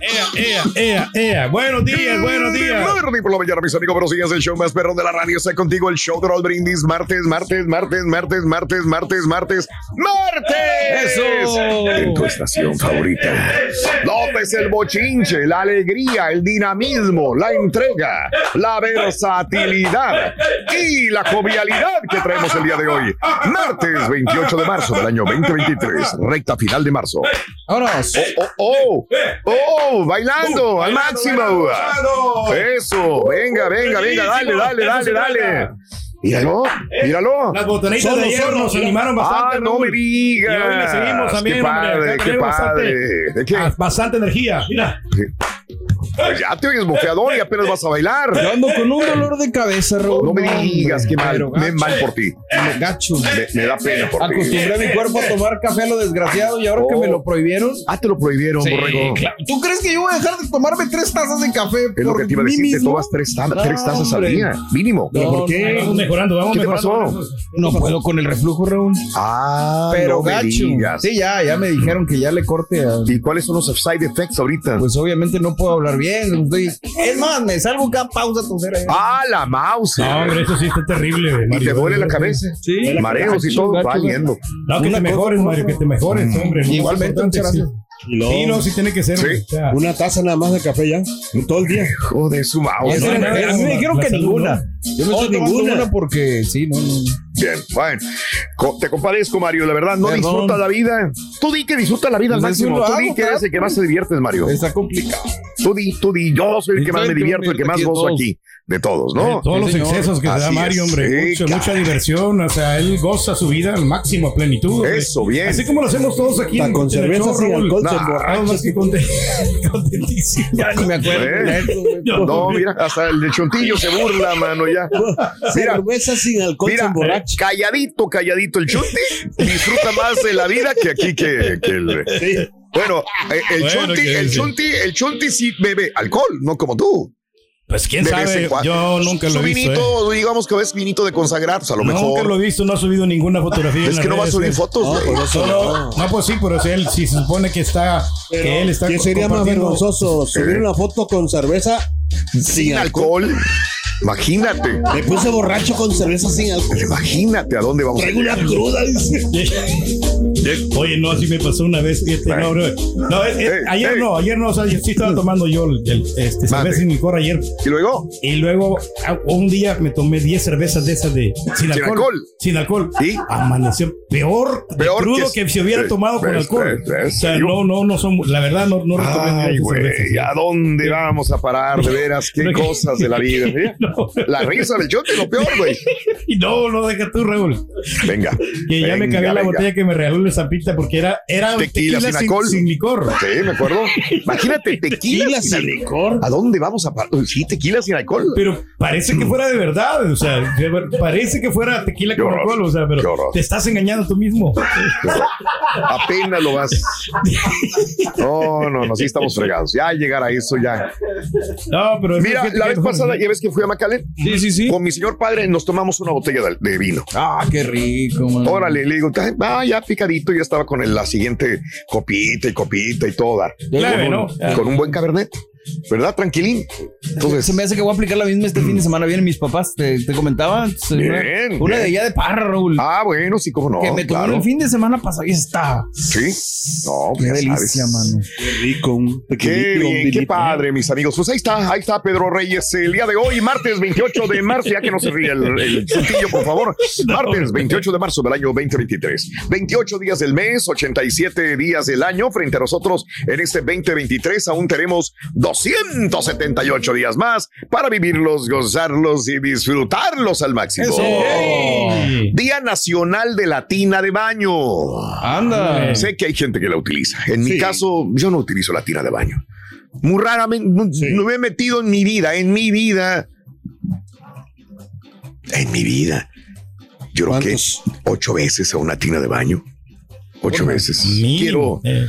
Ea, ea, ea, ea. Buenos días, buenos días. Por la mañana, mis amigos, buenos días. El show más perrón de la radio está contigo. El show de Raúl Brindis. Martes, martes, martes, martes, martes, martes, martes, martes. Eso. En tu estación favorita. López el bochinche, la alegría, el dinamismo, la entrega, la versatilidad y la jovialidad que traemos el día de hoy. Martes 28 de marzo del año 2023, recta final de marzo. Vámonos. Oh, oh, oh, bailando al máximo. Eso, venga, venga, venga, dale, dale, dale, dale. Míralo, míralo. Las botanitas de ayer nos animaron bastante. Ah, no Raúl. me digas. Y hoy le seguimos también, Qué padre, qué padre. Bastante, ¿De qué? ah, bastante energía. Mira. Pues ya te oyes bofeador y apenas vas a bailar. Yo ando con un dolor de cabeza, Raúl. No me digas, qué mal, me mal por ti. Gacho. Me, me da pena por ti. Acostumbré a mi cuerpo a tomar café a lo desgraciado y ahora que Oh. me lo prohibieron. Ah, te lo prohibieron, Sí, borrego. claro. ¿Tú crees que yo voy a dejar de tomarme tres tazas de café Es lo que te iba a decir, te mismo? tomas tres, ta- No, tres tazas al día, mínimo. No, ¿Por qué? Vamos mejorando, vamos ¿Qué te mejorando. pasó? No puedo con el reflujo, Raúl. Ah, Pero no me gacho. digas. Sí, ya, ya me dijeron que ya le corte a... ¿Y cuáles son los side effects ahorita? Pues obviamente no puedo hablar bien. Estoy... Es más, me salgo cada pausa tosera. ah, la mouse. No, hombre, eso sí está terrible, y te duele la cabeza. Sí. Mareos y todo, gacho, va yendo. No, que Una te mejores, Mario, que te mejores, hombre. Muy Igualmente, muchas sí. gracias. Sí, no, sí tiene que ser. Sí. o sea, Una taza nada más de café ya, todo el día. Hijo de su mouse. No, no, a mí no, me dijeron que ninguna. ¿no? Yo no Oh, estoy ninguna. una porque sí, no, no. Bien, bueno. Te compadezco, Mario. La verdad, no Perdón. disfrutas la vida. Tú di que disfrutas la vida al Pues máximo. Tú hago, di que eres el que más te diviertes, Mario. Está complicado. Tú di, tú di. Yo soy el que más me divierto, el que más gozo aquí. De todos, Eh, ¿no? Todos Sí, los señor. excesos que se da Así Mario, es. hombre. Sí, mucha diversión. O sea, él goza su vida al máximo, a plenitud. hombre. Eso, bien. Así como lo hacemos todos aquí. En- con en el cerveza show, sin alcohol, Nah, se más que contentísimo. Ya ni me acuerdo Eh. de eso, No, mira, hasta el de Chontillo se burla, mano, ya. Mira, Cerveza sin alcohol se Mira, emborracha. calladito, calladito. El Chunti disfruta más de la vida que aquí que, que el. Bueno, eh, el, Bueno, Chunti, el sí. Chunti, el Chunti sí bebe alcohol, no como tú. Pues quién De sabe, yo nunca lo he visto. vinito, ¿eh? digamos que es vinito de consagrar, pues a lo Nunca mejor. lo he visto, no ha subido ninguna fotografía. es que no va a subir ¿eh? fotos, No, güey. por eso no. no, pues sí, pero si él si se supone que está, que él está ¿Qué sería más vergonzoso? ¿Subir una foto con cerveza Sin alcohol. Imagínate. Me puse borracho con cerveza sin alcohol. Imagínate a dónde vamos Traigo una cruda, dice. Oye, no, así me pasó una vez. fíjate, no, bro. No, eh, eh, Ey, ayer no, ayer no, o sea, yo sí estaba tomando yo el, el, este, cerveza sin licor ayer. Y luego, Y luego ah, un día me tomé 10 cervezas de esas de sin alcohol. alcohol. Sin alcohol. ¿Y? Amaneció peor, Peor crudo que- que, si hubiera eh, tomado con alcohol. o sea, no, no, no son, la verdad no, no recomiendo ay, güey. ¿a dónde vamos a parar? De veras, qué cosas de la vida. ¿sí? No, La risa del Chunti es lo peor, güey. no, no deja tú, Raúl. Venga. Que ya me venga, cabía la venga. botella que me regaló el estampita porque era, era Tequila sin sin, alcohol. sin licor. Sí, me acuerdo. Imagínate, tequila, Tequila sin sin alcohol. ¿A dónde vamos a parar? Sí, tequila sin alcohol. Pero parece que fuera de verdad, o sea, parece que fuera tequila con alcohol, o sea, pero te estás engañando tú mismo. Apenas lo vas. No, no, no, sí estamos fregados. Ya llegar a eso, ya. No, pero Mira, la vez pasada, ya ves que fui a Macalén. Sí, sí, sí. Con mi señor padre nos tomamos una botella de, de vino. Ah, qué rico, man. Órale, le digo, ah, ya picadito, ya estaba con el- la siguiente copita y copita y toda. Claro, con, ¿no? un, con un buen cabernet, ¿verdad? Tranquilín. Entonces, Se me hace que voy a aplicar la misma este fin de semana. Vienen mis papás, te, te comentaba. Entonces, Bien, Una, una bien. de allá de Parra, Raúl. ah, bueno, sí, cómo no. que me tomó claro. el fin de semana pasado y está. Sí, no, Qué delicia, sabes. mano. Qué rico, un Qué pequeñito, un bien, qué vinito. padre, mis amigos. Pues ahí está, ahí está Pedro Reyes el día de hoy, martes 28 de marzo, ya que no se ríe el, el cintillo, por favor. Martes 28 de marzo del año 2023. 28 días del mes, 87 días del año. Frente a nosotros en este 2023 aún tenemos 278 días más para vivirlos, gozarlos y disfrutarlos al máximo. Día Nacional de la Tina de Baño. Anda. Sé que hay gente que la utiliza. En mi Sí. caso, yo no utilizo la tina de baño. Muy raramente, no, Sí. no me he metido en mi vida, en mi vida. En mi vida. Yo creo que ¿Cuántos? ocho veces a una tina de baño. Ocho veces. Quiero, Eh,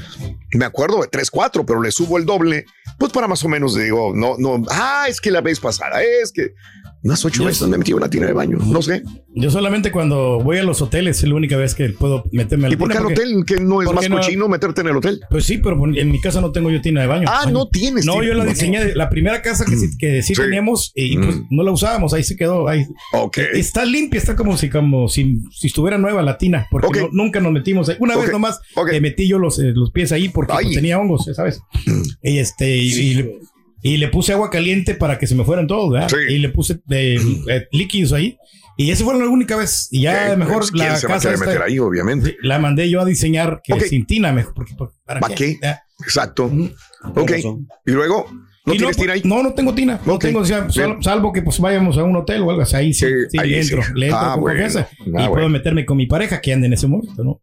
me acuerdo de tres, cuatro, pero le subo el doble, pues para más o menos digo, no, no, ah, es que la vez pasada, es que unas ocho Yo veces me metido en una tina de baño, no sé. yo solamente cuando voy a los hoteles es la única vez que puedo meterme al ¿Y por qué al hotel? ¿Que no es ¿por más no? cochino meterte en el hotel? Pues sí, pero en mi casa no tengo yo tina de baño. Ah, Baño. no tienes No, tina- yo la diseñé. La primera casa que sí, que sí Sí. teníamos y pues Mm. no la usábamos, ahí se quedó. Ahí. Ok. Está limpia, está como si, como si, si estuviera nueva la tina, porque no- nunca nos metimos ahí. Una vez nomás eh, metí yo los, eh, los pies ahí porque pues, tenía hongos, ¿sabes? Y este, y, y le puse agua caliente para que se me fueran todos, ¿verdad? Sí. Y le puse eh, eh, líquidos ahí. Y esa fue la única vez. Y ya mejor pues, ¿quién la se va a casa querer esta- meter ahí, obviamente. la mandé yo a diseñar que Ok. sin tina, mejor. Porque, porque- ¿Para, ¿Para qué? Exacto. Ok. Razón. Y luego, ¿no Y tienes tina ahí? No, no tengo tina. No Ok. tengo, o sea, salvo que pues vayamos a un hotel o algo así. Ahí sí, Sí, sí, ahí le sí. entro, le entro Ah, con bueno. confianza. Ah, y bueno. puedo meterme con mi pareja que ande en ese momento, ¿no?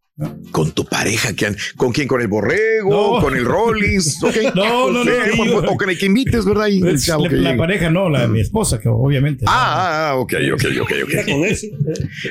Con tu pareja, ¿con quién? ¿Con el borrego? No. ¿Con el Rollis? Ok. No, no, no, Sí, no. o- con el que invites, ¿verdad? Y el Pues, chavo la, que la llegue. pareja, no, la mi esposa, que obviamente. Ah, ah, ah, ok, ok, ok, ok. con eso.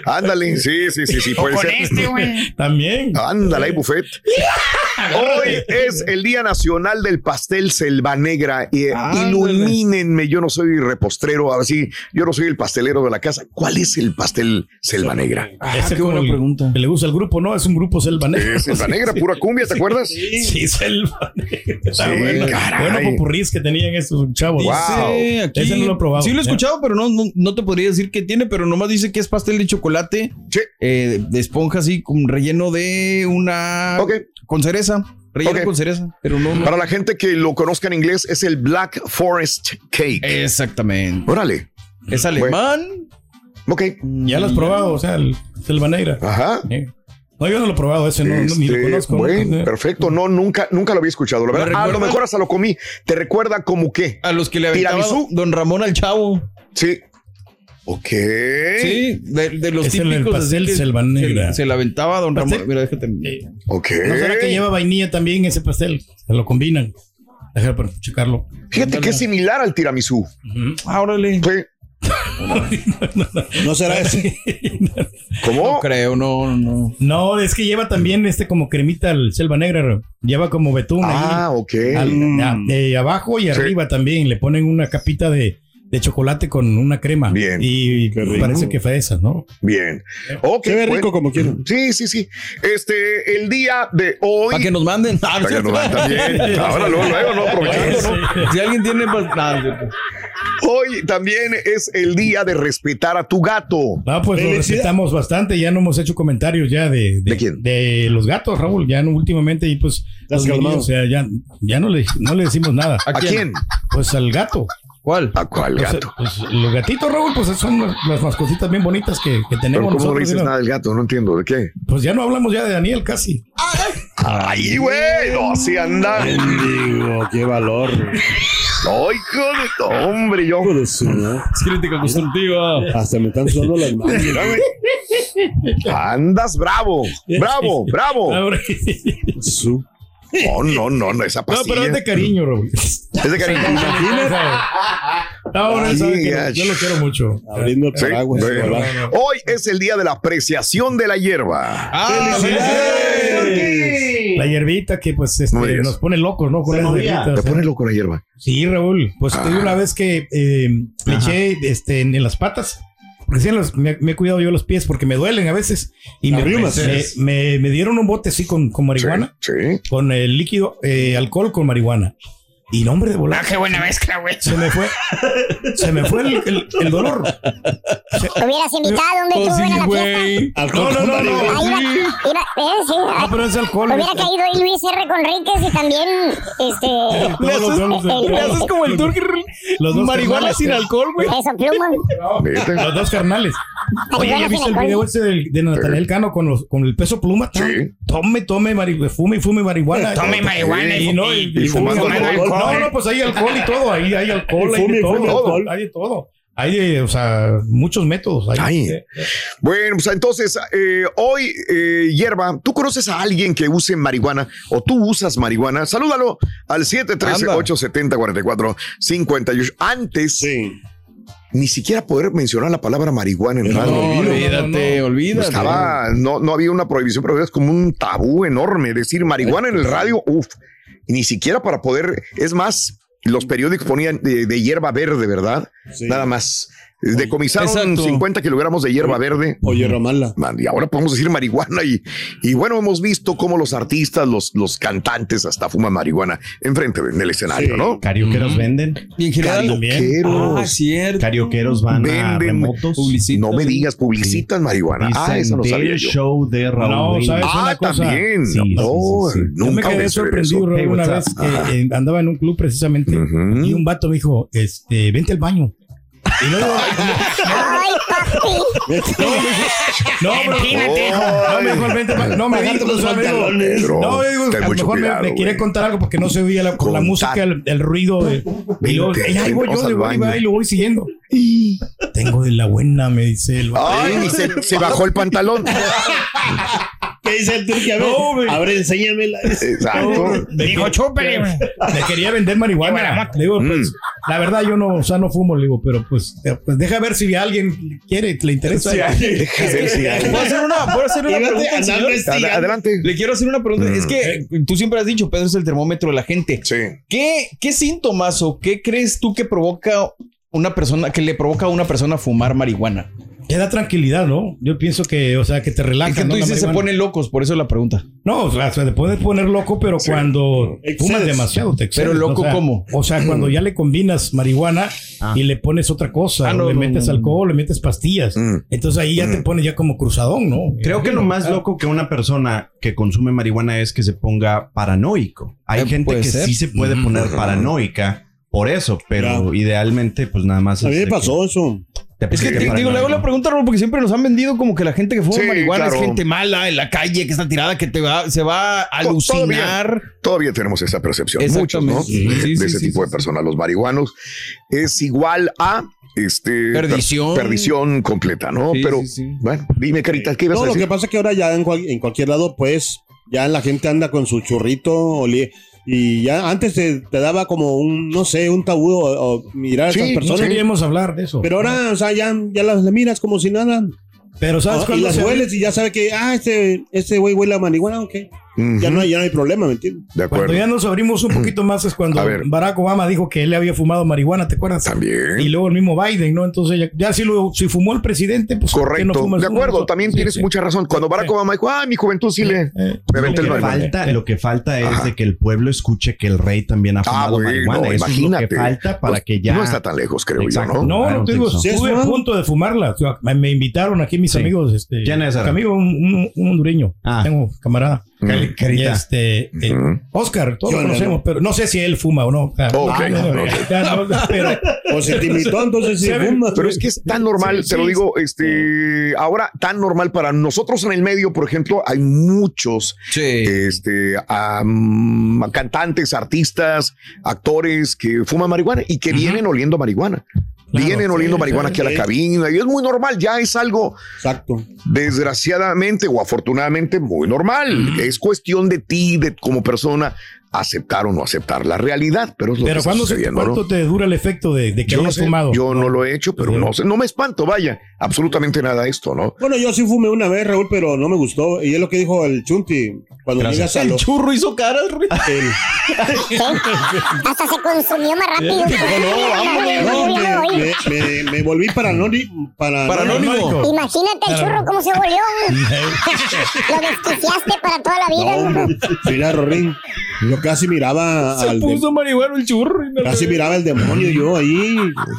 Ándale, sí, sí, sí, sí, puede ser. También. Ándale, hay buffet. Hoy es el Día Nacional del Pastel Selva Negra. Y, eh, ilumínenme, yo no soy repostrero, así, yo no soy el pastelero de la casa. ¿Cuál es el pastel Selva Negra? Ese qué buena como el- pregunta. que le gusta el grupo, ¿no? Es un grupo selva negra. Es Selva Negra, pura cumbia, ¿te acuerdas? Sí, selva negra. Sí, bueno. caray. Bueno, popurrís que tenían estos chavos. Wow. Aquí- Ese no lo he probado. Sí lo he ¿eh? escuchado, pero no, no, no te podría decir qué tiene, pero nomás dice que es pastel de chocolate Sí. eh, de esponja así, con relleno de una... Ok. Con cereza. Relleno Ok. con cereza. Pero no... no- Para la gente que lo conozca en inglés, es el Black Forest Cake. Exactamente. Órale. Es alemán. Ok. Ya lo has probado, o sea, el selva negra. Ajá. No, yo no lo he probado ese, no, no, ni lo Este, conozco. perfecto. No, nunca, nunca lo había escuchado. La ¿Me verdad, a lo mejor hasta lo comí. ¿Te recuerda como qué? A los que le aventaba ¿Tiramisú? don Ramón al chavo. Sí. Ok. Sí, de, de los Es el- el típicos. pastel que selva negra. Se, se la aventaba don ¿Pastel? Ramón. Mira, déjate. Eh, Ok. ¿No será que lleva vainilla también ese pastel? Se lo combinan. Déjame checarlo. Fíjate que es similar al tiramisú. Ujú. Ah, No será ese. ¿Cómo? No creo, no, no. No, es que lleva también este como cremita al selva negra. Lleva como betún Ah, ahí. ok. Al- Mm. a- abajo y Sí. arriba también. Le ponen una capita de, de chocolate con una crema. Bien. Y parece que fresa, ¿no? Bien. Ok. Se ve rico bueno. como quieran. Sí, sí, sí. Este, el día de hoy. Para que nos manden. Ah, Para que nos van también. Ahora luego, luego, ¿no? Aprovechando, ¿no? Si alguien tiene. pues, nada. Hoy también es el día de respetar a tu gato. Ah, pues lo respetamos bastante. Ya no hemos hecho comentarios ya de, ¿De quién? de los gatos, Raúl. Ya no, últimamente y pues Las los niños, calmado. o sea, ya, ya no, le, no le decimos nada. ¿A quién? Pues al gato. ¿Cuál? ¿A cuál Pues, gato? pues, los gatitos, Raúl, pues son las, mascotitas bien bonitas que, que Pero tenemos ¿cómo no dices ¿no? nada del gato? No entiendo. ¿De qué? Pues ya no hablamos ya de Daniel casi. Ay, güey. No, así anda. Digo, qué valor. Ay, hijo de tu hombre, yo. Es crítica constructiva. Hasta me están sudando las manos. Andas bravo, bravo, bravo. Su- No, no, no, no, esa No, pastilla. pero es de cariño, Raúl. Es de cariño. No, no, yo lo quiero mucho. Abriendo el Sí, paraguas. bueno. Hoy es el día de la apreciación de la hierba. La hierbita que pues este, No nos pone locos, ¿no? Con Te o sea. pone loco la hierba. Sí, Raúl. Pues te digo una vez que eh, le eché este, en, en las patas. Porque sí, en los- me, me he cuidado yo los pies porque me duelen a veces. Y me, me, me- me dieron un bote así con, con marihuana, Sí, sí. con el líquido, eh, alcohol con marihuana. Y no, hombre, de volar. qué buena mezcla, güey. Se me fue. Se me fue el, el- el dolor. Te hubieras invitado, hombre, tú, a la fiesta. No, no, no, no. Ahí iba, iba, eh, sí, No, ah, pero es alcohol. Hubiera caído ahí Luis R. Conríquez y también, este... Le haces- el- el- le haces como el turqui. Los dos Marihuana carnales. sin alcohol, güey. Eso, pluma. Los dos carnales. Oye, ¿ya viste el video ese del- de Natanael Cano con, los, con el peso pluma? Sí. Tome, tome, marihuana, fume, fume marihuana. Tome marihuana y- y, no, y, fumando alcohol. No, no, pues hay alcohol y todo. Ahí hay alcohol, Y hay fume, de todo. fume alcohol. Hay de todo. Hay de, o sea, muchos métodos. Hay, Ay. Bueno, pues entonces, eh, hoy, eh, hierba, ¿tú conoces a alguien que use marihuana o tú usas marihuana? Salúdalo al 713-870-4458. Antes, Sí. ni siquiera poder mencionar la palabra marihuana en radio. No, no, olvídate, no. olvídate. Estaba, no, no había una prohibición, pero es como un tabú enorme. Decir marihuana en el radio, uff, ni siquiera para poder, es más, los periódicos ponían de, de hierba verde, ¿verdad? Sí. Nada más. Decomisaron Exacto. 50 kilogramos de hierba verde. O hierba mala. Y ahora podemos decir marihuana y, y bueno, hemos visto cómo los artistas, los, los cantantes hasta fuman marihuana enfrente en el escenario, Sí. ¿no? Carioqueros venden. Y en general. Carioqueros. Ah, cierto. Carioqueros van a Venden remotos. publicitan. no me digas, publicitan marihuana. Ah, eso no sabía yo. show de Raúl No. ¿sabes? Ah, una cosa. también. Sí, sí, no, sí, sí. Yo me nunca quedé sorprendido. Raúl, Hey, una vez que eh, andaba en un club precisamente Ujú. y un vato me dijo, este, vente al baño. Y luego, Ay, papi. no, pero, hijo. no, me dijo, vente. No, me dijo, dijo, Pedro, no, digo, ten a lo mejor me- cuidado, me, quiere contar algo porque no se oía la, con la música, el, el ruido. De, y luego, Vente, "Ey, ahí voy yo, de voy, baño". y lo voy siguiendo. Tengo de la buena, me dice el. Ay, y se, se bajó el pantalón. ¿Qué dice el turqui? A ver, No, güey. a ver, enséñamela. Exacto. Me Dijo, chúpele. Me quería vender marihuana. Le digo, pues, la verdad, yo no, o sea, no fumo, le digo, pero pues, eh, pues deja ver si alguien quiere, le interesa. Deja ver si hay. ¿Puedo hacer una, ¿puedo hacer una pregunta, señor? Adelante. Le quiero hacer una pregunta. Es que tú siempre has dicho, Pedro es el termómetro de la gente. Sí. ¿Qué, ¿Qué síntomas o qué crees tú que provoca una persona, que le provoca a una persona fumar marihuana? Te da tranquilidad, ¿no? Yo pienso que, o sea, que te relaja. Es que tú dices se ponen locos, por eso la pregunta. No, o sea, se te puede poner loco, pero cuando Excedes. fumas demasiado te excedes. Pero loco, o sea, ¿cómo? O sea, cuando ya le combinas marihuana y le pones otra cosa, Ah, no, le no, metes no, no. alcohol, le metes pastillas. Mm. Entonces ahí ya te pones ya como cruzadón, ¿no? Creo que lo más loco que una persona que consume marihuana es que se ponga paranoico. Hay Eh, gente que ser. sí se puede poner paranoica por eso, pero idealmente, pues nada más. A mí me pasó eso. Te Es que te- digo, le hago la pregunta, Raúl, porque siempre nos han vendido como que la gente que fuma Sí, marihuana claro. es gente mala en la calle, que está tirada, que te va, se va a alucinar. Todavía tenemos esa percepción. Muchos, ¿no? Sí, de sí, ese sí, tipo sí, de personas. Los marihuanos es igual a este per- Perdición. perdición completa, ¿no? Sí, Pero sí, sí. bueno, dime, carita, ¿qué ibas No, a lo decir? que pasa es que ahora ya en, cual- en cualquier lado, pues, ya la gente anda con su churrito oli- y ya antes te, te daba como un, no sé, un tabú o, o mirar a esas No personas. queríamos hablar de eso. Pero ahora, o sea, ya, ya las miras como si nada. Pero ¿sabes Ah, y cuándo las hueles y ya sabe que, ah, este, este güey huele a marihuana, ok. Ya no hay, ya no hay problema, ¿me entiendes? de acuerdo. Cuando ya nos abrimos un poquito más es cuando. Barack Obama dijo que él le había fumado marihuana, ¿te acuerdas? También. Y luego el mismo Biden, ¿no? Entonces ya, ya si, lo, si fumó el presidente, pues ¿por qué no Correcto. fumas de uno? acuerdo, también Sí, tienes sí. mucha razón. Cuando Barack Sí. Obama dijo, ah, mi juventud sí le. Eh, Me el Lo que baño. falta, lo que falta es de que el pueblo escuche que el rey también ha Ah, fumado bueno, marihuana. Eso imagínate. es lo que falta para Pues, que ya. No está tan lejos, creo Exacto. yo, ¿no? No, Claro, no te digo, sí, estuve ¿no? a punto de fumarla. Me, me invitaron aquí mis amigos. Este, ¿Quién es? Amigo, un, un, un hondureño. Ah. Tengo camarada. Cari- Carita. Este, eh, Oscar, todos Yo lo no, conocemos, no. pero no sé si él fuma o no. O sea, pero O se te invitó, entonces sí fuma. Pero es que es tan normal, Sí, te lo digo, este, ahora tan normal para nosotros en el medio, por ejemplo, hay muchos Sí. este, cantantes, artistas, actores que fuman marihuana y que vienen oliendo marihuana. Claro, vienen sí, oliendo marihuana sí, aquí a la sí. cabina y es muy normal, ya es algo Exacto. desgraciadamente o afortunadamente muy normal. Es cuestión de ti, de como persona, aceptar o no aceptar la realidad, pero es lo que pero está ¿cuándo se- sucediendo, ¿no? ¿cuánto te dura el efecto de, de que Yo no hayas sé, fumado? yo no lo he hecho, pero no sé, no me espanto, vaya, absolutamente nada esto, ¿no? Bueno, yo sí fumé una vez, Raúl, pero no me gustó. Y es lo que dijo el Chunti. Cuando llegas a El los... churro hizo caras, Rui. el- Hasta se consumió más rápido. no, Yo ya me me, me- me- me volví paranónico. Para, Paranónico. Imagínate el churro cómo se volvió. Lo desquiciaste para toda la vida. No, mira, Rorín. Yo casi miraba Se al... puso marihuana el churro. y no Casi miraba el demonio yo ahí.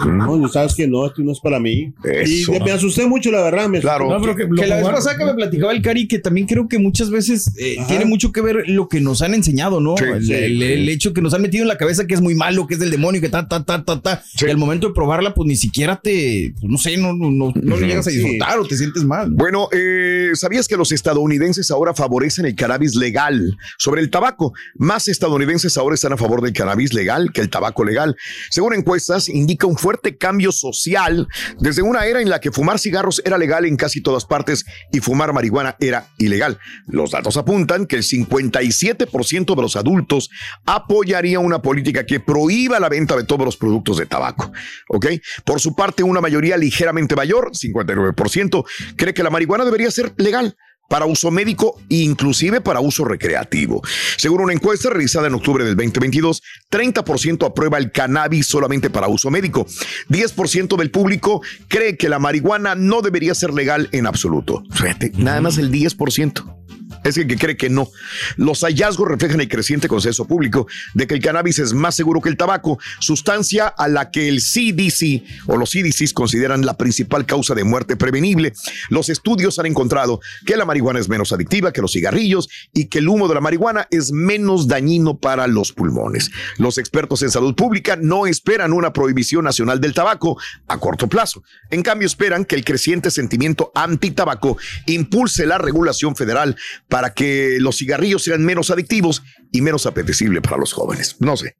No, sabes que no, esto no es para mí. Eso. Y me asusté mucho, la verdad. Me Claro. No, pero que, Que la vez pasada que me platicaba el Cari, que también creo que muchas veces eh, tiene mucho que ver lo que nos han enseñado, ¿no? Sí, el, sí. el- el hecho que nos han metido en la cabeza que es muy malo, que es del demonio, que ta, ta, ta, ta, ta. Sí. Y al momento de probarla, pues ni siquiera te, pues, no sé, no, no, no, no le llegas a Sí. disfrutar o te sientes mal. Bueno, eh, ¿sabías que los estadounidenses ahora favorecen el cannabis legal sobre el tabaco? Más estadounidenses ahora están a favor del cannabis legal que el tabaco legal. Según encuestas, indica un fuerte cambio social desde una era en la que fumar cigarros era legal en casi todas partes y fumar marihuana era ilegal. Los datos apuntan que el 57% de los adultos apoyaría una política que prohíba la venta de todos los productos de tabaco. ¿Ok? Por su parte, una mayoría ligeramente mayor, 59%, cree que la marihuana debería ser legal para uso médico e inclusive para uso recreativo. Según una encuesta realizada en octubre del 2022, 30% aprueba el cannabis solamente para uso médico. 10% del público cree que la marihuana no debería ser legal en absoluto. Fíjate, nada más el 10% es el que cree que no. Los hallazgos reflejan el creciente consenso público de que el cannabis es más seguro que el tabaco, sustancia a la que el CDC o los CDCs consideran la principal causa de muerte prevenible. Los estudios han encontrado que la marihuana es menos adictiva que los cigarrillos y que el humo de la marihuana es menos dañino para los pulmones. Los expertos en salud pública no esperan una prohibición nacional del tabaco a corto plazo. En cambio, esperan que el creciente sentimiento anti-tabaco impulse la regulación federal para que los cigarrillos sean menos adictivos y menos apetecibles para los jóvenes. No sé.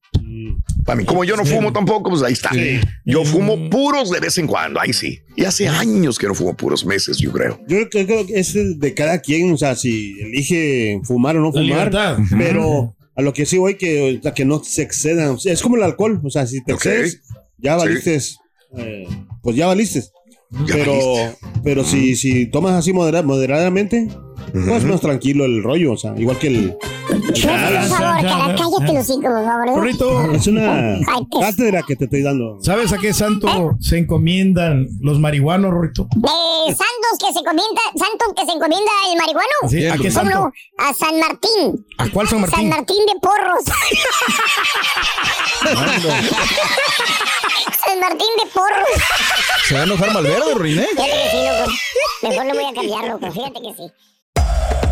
Para mí, como yo no fumo tampoco, pues ahí está. Yo fumo puros de vez en cuando, ahí sí. Y hace años que no fumo puros meses, yo creo. Yo creo creo que es de cada quien, o sea, si elige fumar o no La fumar. libertad. Pero a lo que sí voy, que, que no se excedan. O sea, es como el alcohol, o sea, si te Ok. excedes, ya valiste. eh, pues ya valiste. Ya pero valiste. pero si, si tomas así modera- moderadamente, pues más tranquilo el rollo, o sea, igual que el... Por favor, cara, cállate los hijos, por favor. ¿eh? Corrito, Es una qué- cátedra que te estoy dando. ¿sabes a qué santo se encomiendan los marihuanos, Rorito? De santos que se encomienda, santos que se encomienda el marihuano. Sí, ¿A qué ¿Cómo santo? A San Martín. ¿A cuál San San Martín? Martín de Porros. San Martín de Porros. Se va a enojar Malverde, Ruin, ¿eh? Fíjate que sí, loco. Mejor lo voy a cambiar, loco. Fíjate que sí.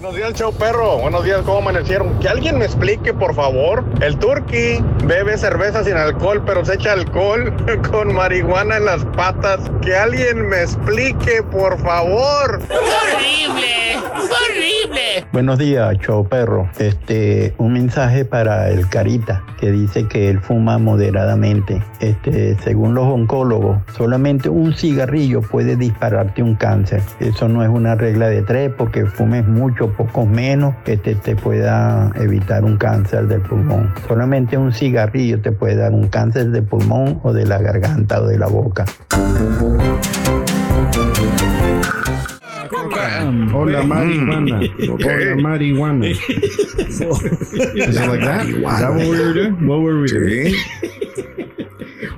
Buenos días, show perro. Buenos días, ¿cómo amanecieron? Que alguien me explique, por favor. El turqui bebe cerveza sin alcohol, pero se echa alcohol con marihuana en las patas. Que alguien me explique, por favor. ¡Horrible! ¡Horrible! Buenos días, show perro. Este, un mensaje para el Carita que dice que él fuma moderadamente. Este, según los oncólogos, solamente un cigarrillo puede dispararte un cáncer. Eso no es una regla de tres porque fumes mucho, pocos menos, que te, te pueda evitar un cáncer del pulmón. Solamente un cigarrillo te puede dar un cáncer de pulmón o de la garganta o de la boca. Hola, marihuana. Hola, marihuana. Is it like that? Is that what we were doing? What were we doing?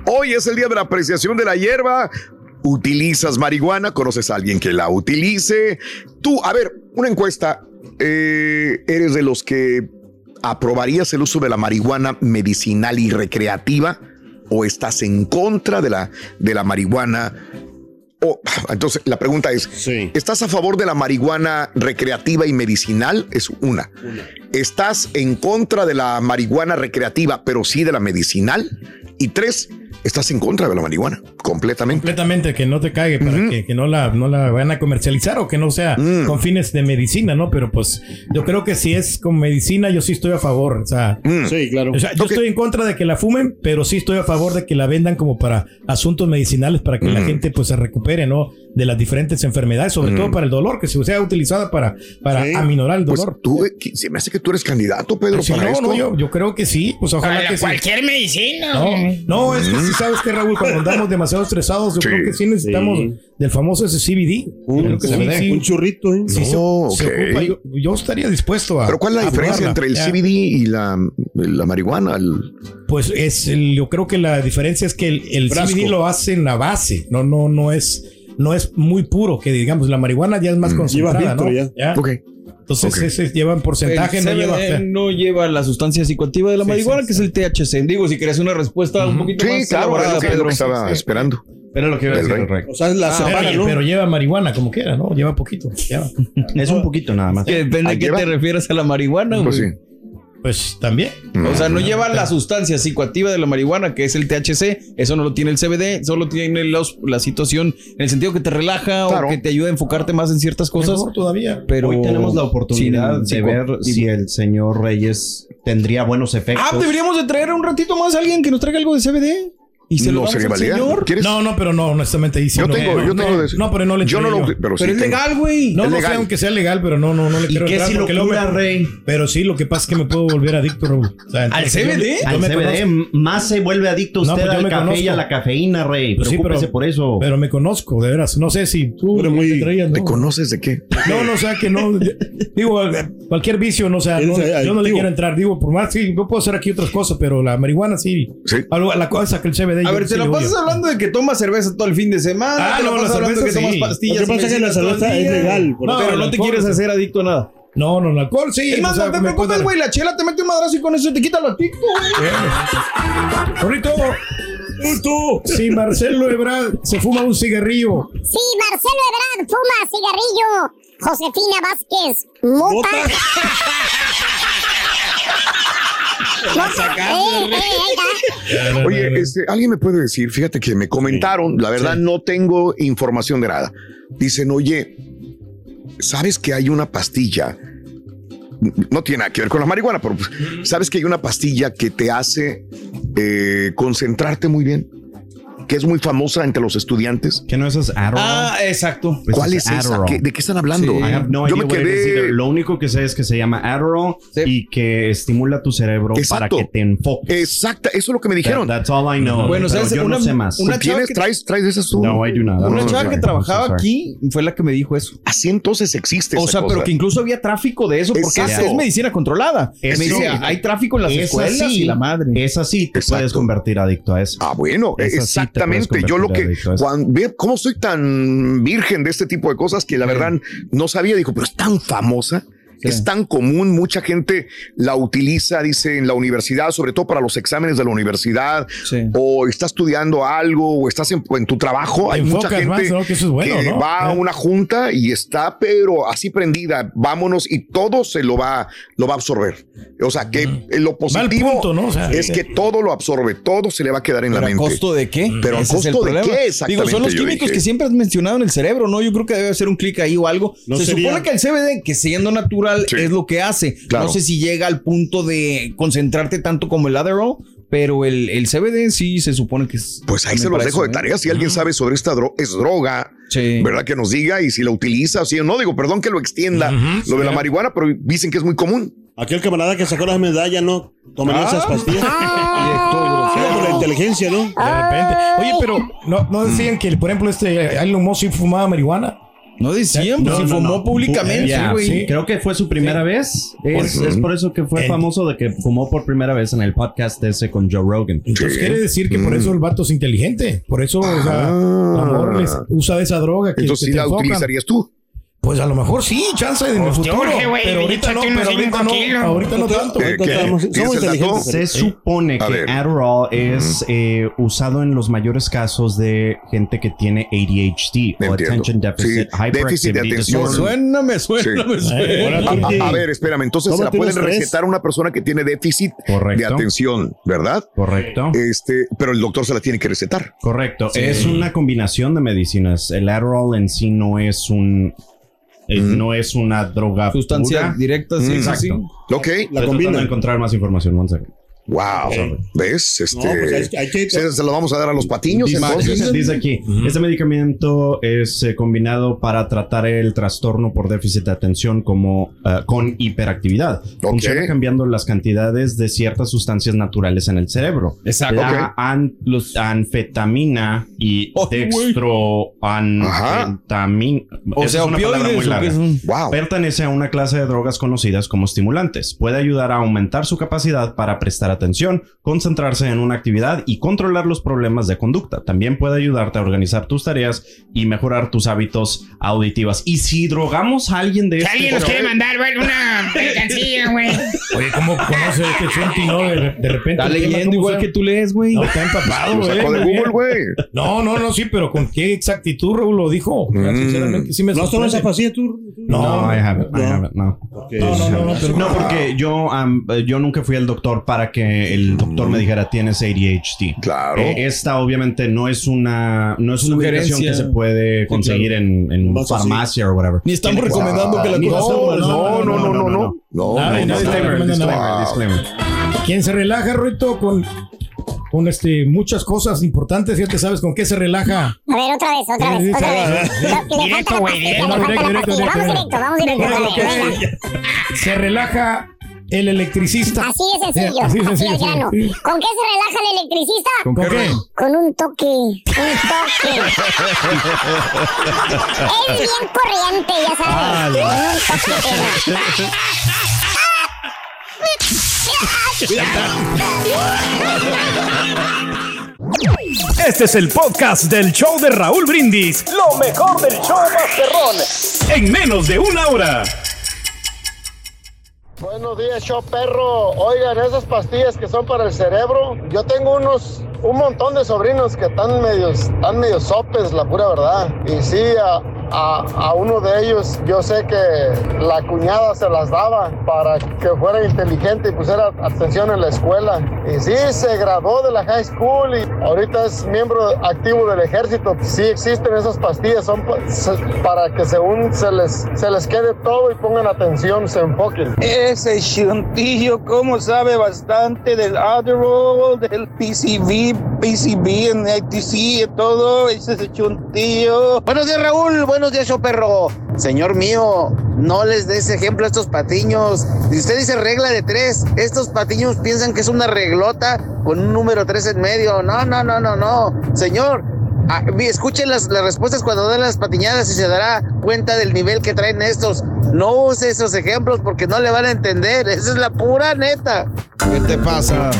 Hoy es el día de la apreciación de la hierba. ¿Utilizas marihuana? ¿Conoces a alguien que la utilice? Tú, a ver, una encuesta. eh, ¿Eres de los que aprobarías el uso de la marihuana medicinal y recreativa? ¿O estás en contra de la, de la marihuana? O, entonces, la pregunta es, ¿estás a favor de la marihuana recreativa y medicinal? Es una. ¿Estás en contra de la marihuana recreativa, pero sí de la medicinal? Y tres, ¿estás en contra de la marihuana? Completamente. Completamente, que no te caiga para que, que no, la, no la vayan a comercializar o que no sea Mm. con fines de medicina, ¿no? Pero pues yo creo que si es con medicina, yo sí estoy a favor. O sea, Sí, claro. o sea, yo estoy en contra de que la fumen, pero sí estoy a favor de que la vendan como para asuntos medicinales, para que la Mm. gente pues se recupere, ¿no? De las diferentes enfermedades, sobre Mm. todo para el dolor, que se sea utilizada para, para aminorar el Pues dolor. tú, eh, se me hace que tú eres candidato, Pedro, Sí, para no, esto. no, yo, yo creo que sí. Pues ojalá Para que sí. cualquier medicina. No, no, es que sí sabes que Raúl, cuando andamos demasiado estresados, yo Sí, creo que sí necesitamos sí. del famoso ese CBD. Que sí, sí. Un churrito, ¿eh? Se- se, ocupa. Yo, yo estaría dispuesto a. Pero ¿cuál es la diferencia entre el Ya. CBD y la, la marihuana? El- Pues es, el- yo creo que la diferencia es que el, el. CBD lo hace en la base, no, no, no es, no es muy puro, que digamos, la marihuana ya es más Mm. concentrada, Lleva ¿no? Ya. Ok. Entonces Ok. ese lleva en porcentaje, El no lleva. No lleva la sustancia psicoactiva de la Sí, marihuana, sí, que es el THC. Digo, si querés una respuesta un poquito Sí, más claro, es lo que, es lo que estaba esperando. Era lo que iba a decir, rey. O sea, la Ah, separa, pero, ¿no? pero lleva marihuana como quiera, ¿no? Lleva poquito. lleva. Es un poquito nada más. Que depende ¿Ah, de qué lleva? te refieres a la marihuana, Pues güey. sí. Pues también. O sea, no lleva la sustancia psicoactiva de la marihuana, que es el THC. Eso no lo tiene el CBD. Solo tiene los- la situación en el sentido que te relaja Claro. o que te ayuda a enfocarte más en ciertas cosas. Mejor todavía. Pero Hoy tenemos la oportunidad sin de ver si el señor Reyes tendría buenos efectos. Ah, deberíamos de traer un ratito más a alguien que nos traiga algo de CBD. Y se lo No damos sería. No, no, pero no, honestamente ahí sí Yo no. tengo- no, yo tengo de ese. no, pero no le Yo no lo, pero sí Pero es legal, güey. No, no legal. sé, aunque sea legal, pero no, no, no le ¿Y quiero qué entrar si porque locura, Rey? Pero sí, lo que pasa es que me puedo volver adicto, Raúl. O sea, ¿Al CBD? Al CBD, más se vuelve adicto No, usted pues al café y a la cafeína, Rey. Pues sí, Preocúpese pero- por eso. pero me conozco, de veras. No sé si tú Pero muy- te traías, ¿no? ¿Te conoces de qué? No, no, o sea que no. Digo, cualquier vicio, no, o sea, yo no le quiero entrar. Digo, por más, sí, yo puedo hacer aquí otras cosas, pero la marihuana sí. La cosa que el CBD. A ver, la le pasas hablando de que tomas cerveza todo el fin de semana. Ah, te no, pasas la hablando de que tomas pastillas. Lo que pasa es que la cerveza es legal, por No, pero no te quieres hacer adicto a nada. No, no, el alcohol sí. Es más, no te preocupes, güey. La chela te mete un madrazo y con eso te quita lo adicto, güey. Corrito. Si Marcelo Ebrard se fuma un cigarrillo, Sí, Marcelo Ebrard fuma cigarrillo. Josefina Vázquez, mota. Eh, eh. Oye, este, alguien me puede decir, fíjate que me comentaron, la verdad no tengo información de nada. Dicen, oye, ¿sabes que hay una pastilla? No tiene nada que ver con la marihuana, pero pues, ¿sabes que hay una pastilla que te hace eh, concentrarte muy bien? Que es muy famosa entre los estudiantes. ¿Qué no es Adderall? Ah, exacto. Pues ¿Cuál es esa? Adderall. ¿Qué- ¿De qué están hablando? Sí. I have no Yo idea me quedé... Lo único que sé es que se llama Adderall Sí. y que estimula tu cerebro Exacto. para que te enfoques. Exacta, eso es lo que me dijeron. That- that's all I know. Bueno, ¿sabes? yo Una- no sé más. una- ¿Tienes, que- traes, traes de esas tú? No, I do not. Una no, chava no, que trabajaba aquí fue la que me dijo eso. Así entonces existe O sea, pero que incluso había tráfico de eso porque es, Exacto. es medicina controlada. Es me dice, sí. hay tráfico en las Es escuelas y la madre. Es así, te Exacto. puedes convertir adicto a eso. Ah, bueno, puedes exactamente. Yo lo que, cuando, cómo soy tan virgen de este tipo de cosas que la verdad no sabía, dijo, pero es tan famosa. Es tan común, mucha gente la utiliza, dice, en la universidad, sobre todo para los exámenes de la universidad, o está estudiando algo, o estás en, en tu trabajo. Hay mucha gente más, ¿no? Que eso es bueno, que ¿no? va a Eh. una junta y está, pero así prendida, vámonos, y todo se lo va, lo va a absorber. O sea, que lo positivo punto, ¿no? O sea, es que todo lo absorbe, todo se le va a quedar en la ¿Pero a mente. costo de qué? Pero a Ese es el costo de problema. qué exactamente. Digo, son los químicos dije. que siempre has mencionado en el cerebro, ¿no? Yo creo que debe hacer un clic ahí o algo. No se sería- supone que el CBD, que siendo natural, es lo que hace. Claro. No sé si llega al punto de concentrarte tanto como el Adderall, pero el, el CBD sí se supone que es. Pues ahí me se los dejo de ¿eh? tarea. Si alguien sabe sobre esta droga, es droga, ¿verdad? Que nos diga y si la utiliza, o no. Digo, perdón que lo extienda, lo de la marihuana, pero dicen que es muy común. Aquel camarada que sacó las medallas, ¿no? Toman Ah. esas pastillas. Sí, por la inteligencia, ¿no? De repente. Oye, pero no, no decían que, por ejemplo, este Elon Musk sí fumaba marihuana. No decían, pues, se fumó públicamente, güey. sí, Creo que fue su primera vez. Es, Por- es por eso que fue El- famoso de que fumó por primera vez en el podcast ese con Joe Rogan. Entonces quiere decir que Mm. por eso el vato es inteligente. Por eso, o sea, Ah. amor les usa de esa droga que, Entonces, que ¿sí te la enfocan. utilizarías tú? Pues a lo mejor sí, chance en el Pues, futuro. pero ahorita no, pero ahorita no, ahorita no tanto. Inteligentes. Se supone A que ver. Adderall es eh, usado en los mayores casos de gente que tiene ADHD o Entiendo. Attention Deficit Sí, déficit de atención. Suéname, suéname, Sí. suéname. A, a- a ver, espérame, entonces se la pueden recetar a una persona que tiene déficit de atención, ¿verdad? Correcto. Este, pero el doctor se la tiene que recetar. Correcto. Es una combinación de medicinas. El Adderall en sí no es un eh, Mm. no es una droga Sustancia pura. directa, sí, Exacto. sí. Ok. La tratando combina. encontrar más información. One Wow. ¿Ves? Este, No, pues hay- hay que- se, se lo vamos a dar a los patiños Dice, entonces. dice aquí, este medicamento es eh, combinado para tratar el trastorno por déficit de atención como eh, con hiperactividad. Funciona cambiando las cantidades de ciertas sustancias naturales en el cerebro. Exacto. La an- los- anfetamina y dextroanfetamina. O sea, es una palabra muy ¿o larga. Wow. Pertenece a una clase de drogas conocidas como estimulantes. Puede ayudar a aumentar su capacidad para prestar atención, concentrarse en una actividad y controlar los problemas de conducta. También puede ayudarte a organizar tus tareas y mejorar tus hábitos auditivas. Y si drogamos a alguien de Si este alguien nos quiere mandar güey, una mercancía, güey. Oye, ¿cómo conoce este Chunti, no? De, de repente. Está leyendo ¿cómo igual que tú lees, güey. No, está empapado, güey. de. Google, güey. No, no, no, sí, pero con qué exactitud Raúl lo dijo. Mm. Sinceramente, sí me ¿No sorprende. esa pastilla tú? No, I haven't, I haven't, no. Ok. No, no, no, no, pero- No, porque yo, eh, yo nunca fui al doctor para que el doctor me dijera tienes ADHD. Claro. Eh, esta obviamente no es una no es una Sugerencia. medicación que se puede conseguir en, en Más así. farmacia o whatever. Ni estamos que- recomendando que la. No, no, no, no, no. No, no, Disclaimer, disclaimer. ¿Quién se relaja, Ruito, con, con este, muchas cosas importantes? Ya te sabes con qué se relaja. A ver, otra vez, otra Sí, vez, otra sí, vez. sí. Le Directo, güey, directo. Vamos directo. vamos directo. Se relaja el electricista. Así de sencillo, Así así, de sencillo, al grano. sí. ¿Con qué se relaja el electricista? ¿Con qué? Con un toque, un toque. es bien corriente, ya Ah, sabes. Con un toque. Este es el podcast del show de Raúl Brindis. Lo mejor del show Masterrón. En menos de una hora. Buenos días, show perro. Oigan, esas pastillas que son para el cerebro, yo tengo unos, un montón de sobrinos que están medios, están medio sopes, la pura verdad. Y sí, a, a, a uno de ellos yo sé que la cuñada se las daba para que fuera inteligente y pusiera atención en la escuela. Y sí, se graduó de la high school y ahorita es miembro activo del ejército. Sí existen esas pastillas, son para que según se les, se les quede todo y pongan atención, se enfoquen. Ese chuntillo, como sabe bastante del Adderall, del PCV, PCB, en ITC y todo, ese chuntillo. Buenos días, Raúl. Buenos días, show perro. Señor mío, no les des ejemplo a estos patiños. Si usted dice regla de tres, estos patiños piensan que es una reglota con un número tres en medio. No, no, no, no, no. Señor, ah, escuchen las, las respuestas cuando den las patiñadas y se dará cuenta del nivel que traen estos. No use esos ejemplos porque no le van a entender. Esa es la pura neta. ¿Qué te pasa?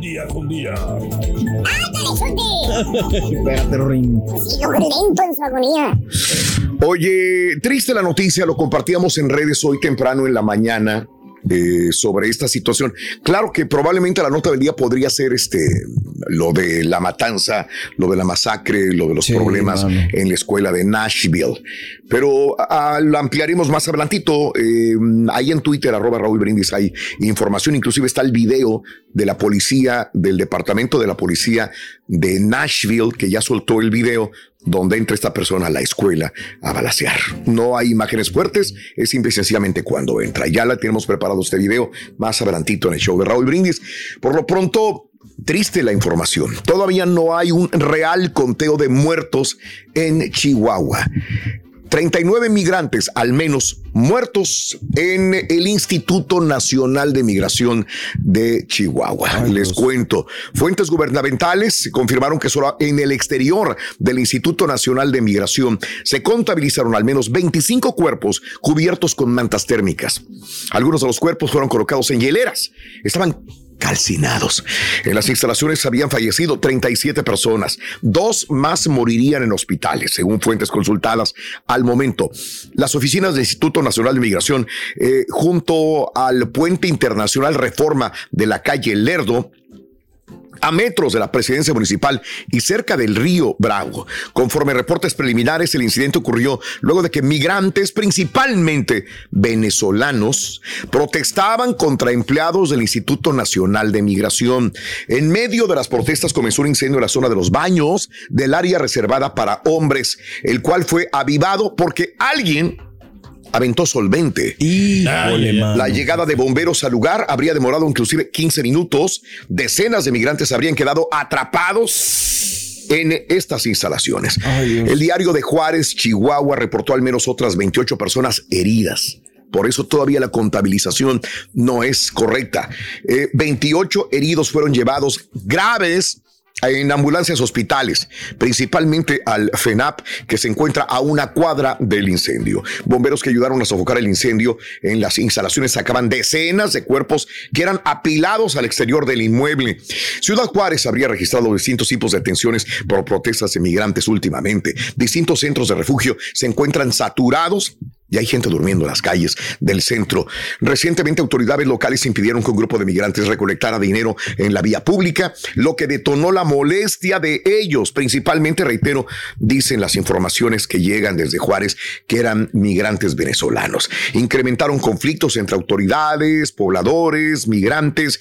Día con día. ¡Ándale, Chunti! Espérate, Ring. Sigo lento en su agonía. Oye, triste la noticia, lo compartíamos en redes hoy temprano en la mañana. Eh, sobre esta situación. Claro que probablemente la nota del día podría ser este lo de la matanza, lo de la masacre, lo de los problemas mano. en la escuela de Nashville. Pero ah, lo ampliaremos más adelantito. Eh, ahí en Twitter, arroba Raúl Brindis, hay información. Inclusive está el video de la policía, del departamento de la policía de Nashville, que ya soltó el video donde entra esta persona a la escuela a balasear. No hay imágenes fuertes, es simple y sencillamente cuando entra. Ya la tenemos preparado este video más adelantito en el show de Raúl Brindis. Por lo pronto, Triste la información. Todavía no hay un real conteo de muertos en Chihuahua. 39 migrantes al menos muertos en el Instituto Nacional de Migración de Chihuahua. Les cuento, fuentes gubernamentales confirmaron que solo en el exterior del Instituto Nacional de Migración se contabilizaron al menos 25 cuerpos cubiertos con mantas térmicas. Algunos de los cuerpos fueron colocados en hieleras. Estaban calcinados. En las instalaciones habían fallecido 37 personas. Dos más morirían en hospitales, según fuentes consultadas al momento. Las oficinas del Instituto Nacional de Migración, eh, junto al puente internacional Reforma de la calle Lerdo, a metros de la presidencia municipal y cerca del río Bravo. Conforme reportes preliminares, el incidente ocurrió luego de que migrantes, principalmente venezolanos, protestaban contra empleados del Instituto Nacional de Migración. En medio de las protestas comenzó un incendio en la zona de los baños del área reservada para hombres, el cual fue avivado porque alguien aventó solvente. Mano. La llegada de bomberos al lugar habría demorado inclusive 15 minutos. Decenas de migrantes habrían quedado atrapados en estas instalaciones. El diario de Juárez, Chihuahua, reportó al menos otras 28 personas heridas. Por eso todavía la contabilización no es correcta. Eh, 28 heridos fueron llevados graves en ambulancias hospitales, principalmente al FENAP, que se encuentra a una cuadra del incendio. Bomberos que ayudaron a sofocar el incendio en las instalaciones sacaban decenas de cuerpos que eran apilados al exterior del inmueble. Ciudad Juárez habría registrado distintos tipos de detenciones por protestas de migrantes últimamente. Distintos centros de refugio se encuentran saturados y hay gente durmiendo en las calles del centro. Recientemente autoridades locales impidieron que un grupo de migrantes recolectara dinero en la vía pública, lo que detonó la molestia de ellos. Principalmente, reitero, dicen las informaciones que llegan desde Juárez que eran migrantes venezolanos. Incrementaron conflictos entre autoridades, pobladores, migrantes.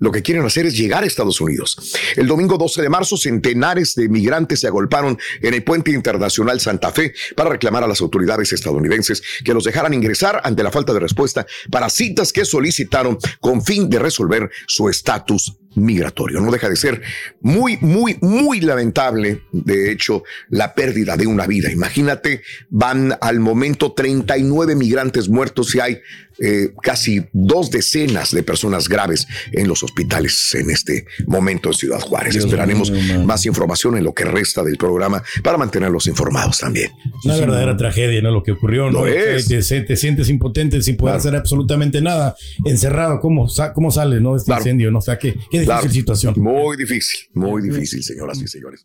Lo que quieren hacer es llegar a Estados Unidos. El domingo 12 de marzo, centenares de migrantes se agolparon en el puente internacional Santa Fe para reclamar a las autoridades estadounidenses que los dejaran ingresar ante la falta de respuesta para citas que solicitaron con fin de resolver su estatus migratorio. No deja de ser muy, muy, muy lamentable, de hecho, la pérdida de una vida. Imagínate, van al momento 39 migrantes muertos y hay eh, casi dos decenas de personas graves en los hospitales en este momento en Ciudad Juárez. Dios Esperaremos mío, más información en lo que resta del programa para mantenerlos informados también. Una verdadera tragedia, ¿no? Lo que ocurrió, ¿no? Es. Te, te- te sientes impotente sin poder hacer absolutamente nada. Encerrado, ¿cómo, sa- cómo sale, no? Este incendio, ¿no? O sea, qué, qué difícil Claro. situación. Muy difícil, muy difícil, señoras y señores.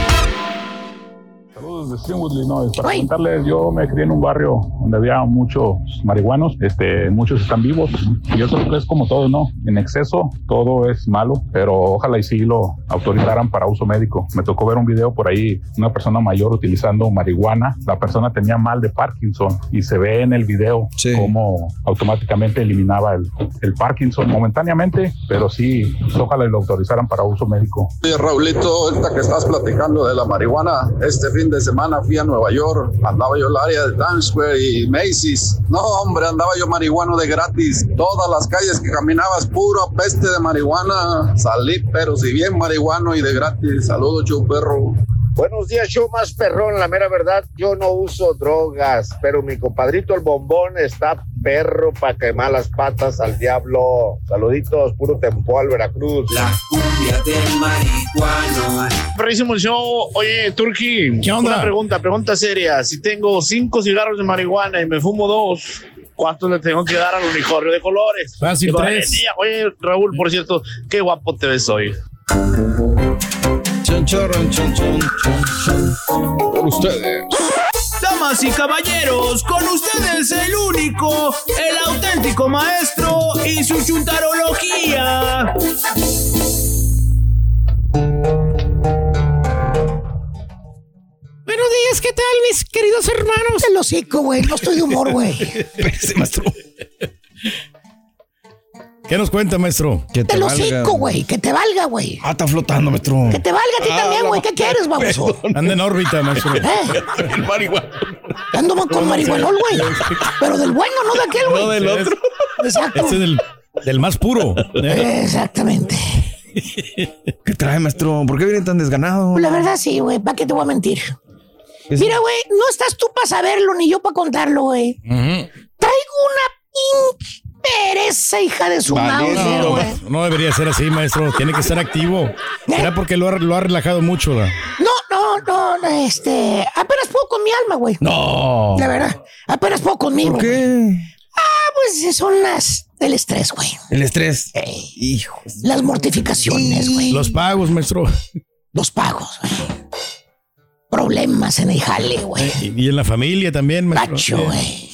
De Springwood, Illinois. Para contarles, yo me crié en un barrio donde había muchos marihuanos, este, muchos están vivos. Y yo creo que es como todo, ¿no? En exceso todo es malo, pero ojalá y sí lo autorizaran para uso médico. Me tocó ver un video por ahí, una persona mayor utilizando marihuana. La persona tenía mal de Parkinson y se ve en el video cómo automáticamente eliminaba el, el Parkinson momentáneamente, pero sí, ojalá y lo autorizaran para uso médico. Oye, Raulito, ahorita que estás platicando de la marihuana, este fin de semana fui a Nueva York, andaba yo en el área de Times Square y Macy's. No, hombre, andaba yo marihuano de gratis. Todas las calles que caminabas, pura peste de marihuana. Salí, pero si bien marihuano y de gratis. Saludos, chu perro. Buenos días, show más perrón. La mera verdad, yo no uso drogas, pero mi compadrito el bombón está perro para quemar las patas al diablo. Saluditos, puro tempoal, Veracruz. La cumbia del marihuano. Perrísimo el show. Oye, Turki, ¿Qué onda? una pregunta, pregunta seria. Si tengo cinco cigarros de marihuana y me fumo dos, ¿cuántos le tengo que dar al unicornio de colores? Fácil, tres. "Ay, Oye, Raúl, por cierto, qué guapo te ves hoy. Chon, chorron, chon, chon, chon, chon. Por ustedes. Damas y caballeros, con ustedes el único, el auténtico maestro y su chuntarología. Buenos días, ¿qué tal, mis queridos hermanos? El hocico, güey. No estoy de humor, güey. maestro. ¿Qué nos cuenta, maestro? Que El hocico, güey. Que te valga, güey. Ah, está flotando, maestro. Que te valga a ti Ah, también, güey. ¿Qué quieres, baboso? Anda en órbita, maestro. ¿Eh? Ando con marihuanol, güey. Pero del bueno, no de aquel, güey. No del otro. Exacto. Este es del, del más puro. Exactamente. ¿Qué trae, maestro? ¿Por qué viene tan desganado? La verdad, sí, güey. ¿Para qué te voy a mentir? Mira, güey, no estás tú para saberlo ni yo para contarlo, güey. Pinche pereza, hija de su madre, No, no debería ser así, maestro. Tiene que estar activo. Será porque lo ha, lo ha relajado mucho. ¿verdad? No, no, no, este. Apenas puedo con mi alma, güey. No. La verdad, apenas puedo conmigo. ¿Por qué? güey. Ah, pues son las del estrés, güey. El estrés. Hijo. Las mortificaciones, güey. Los pagos, maestro. Los pagos, güey. Problemas en el jale, güey. Y, y en la familia también, maestro. Gacho, güey.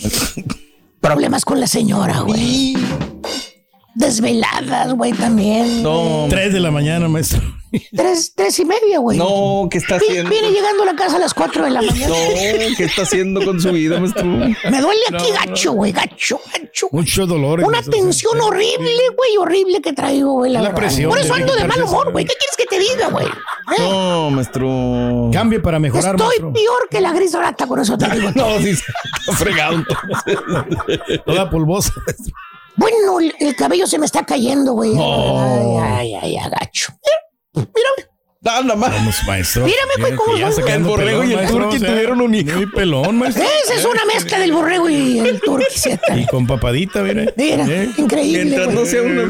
Problemas con la señora, güey. Desveladas, güey, también. No. Tres de la mañana, maestro. Tres, tres y media, güey. No, ¿qué está haciendo? Viene llegando a la casa a las cuatro de la mañana. No, ¿qué está haciendo con su vida, maestro? Me duele aquí gacho, güey, gacho, gacho. Mucho dolor. Una tensión horrible, güey, horrible que traigo, güey, la, La presión, Por eso ando de mal humor, güey. ¿Qué quieres que te diga, güey? ¿Eh? No, maestro. Cambie para mejorar, Estoy maestro. peor que la gris rata, con eso te digo. No, sí, está fregado. Toda polvosa. Bueno, el, el cabello se me está cayendo, güey. No. Ay, ay, ay, agacho. Mira, Nada más. Vamos, maestro. Mírame, güey, Mira cómo ya El borrego pelón, y el maestro, turqui o sea, tuvieron un hijo. Muy pelón, maestro. Esa es una mezcla del borrego y el turquiseta. Y con papadita, mire. Mira, ¿Eh? increíble, Mientras no güey. sea una.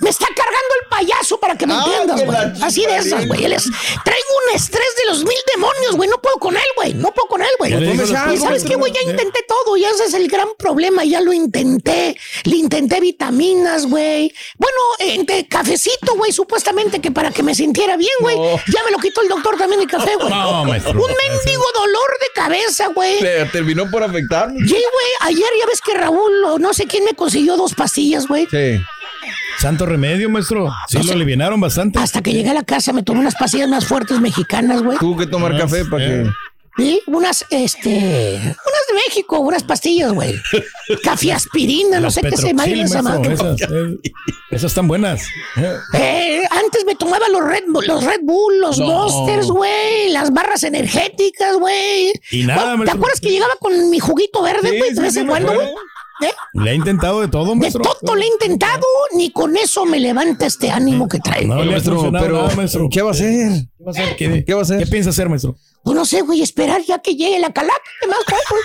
Me está cargando el payaso para que me Ah, entiendas, güey. Así de esas, güey. Él es- Traigo un estrés de los mil demonios, güey. No puedo con él, güey. No puedo con él, güey. Y sabes qué, güey, ya ¿eh? intenté todo. Y ese es el gran problema. Ya lo intenté. Le intenté vitaminas, güey. Bueno, entre cafecito, güey, supuestamente que para que me sintiera bien, güey. No. Ya me lo quitó el doctor también el café, güey. No, maestro. Un mendigo dolor de cabeza, güey. Terminó por afectar. Sí, güey, ayer ya ves que Raúl, o no sé quién me consiguió dos pastillas, güey. Sí. Santo remedio, maestro. Sí, lo alivianaron bastante. Hasta que llegué a la casa me tomé unas pastillas más fuertes mexicanas, güey. Tuvo que tomar café para que. Sí, unas, este, unas de México, unas pastillas, güey. Café aspirina, no sé qué se llama esa madre. Esas, eh, esas están buenas. Eh, antes me tomaba los Red, Bull- los Red Bull, los No. Monsters, güey, las barras energéticas, güey. Y nada, ¿Te maestro. acuerdas que llegaba con mi juguito verde, güey, sí, de vez sí, en me cuando, güey? ¿Eh? Le ha intentado de todo, De maestro. todo le he intentado, ni con eso me levanta este ánimo que traigo. No Maestro, pero nada, maestro. ¿qué va a hacer? ¿Qué va a hacer? ¿Qué, ¿Qué va a hacer? ¿Qué piensa hacer, maestro? Pues no sé, güey, esperar ya que llegue la calaca. ¿Qué más, güey?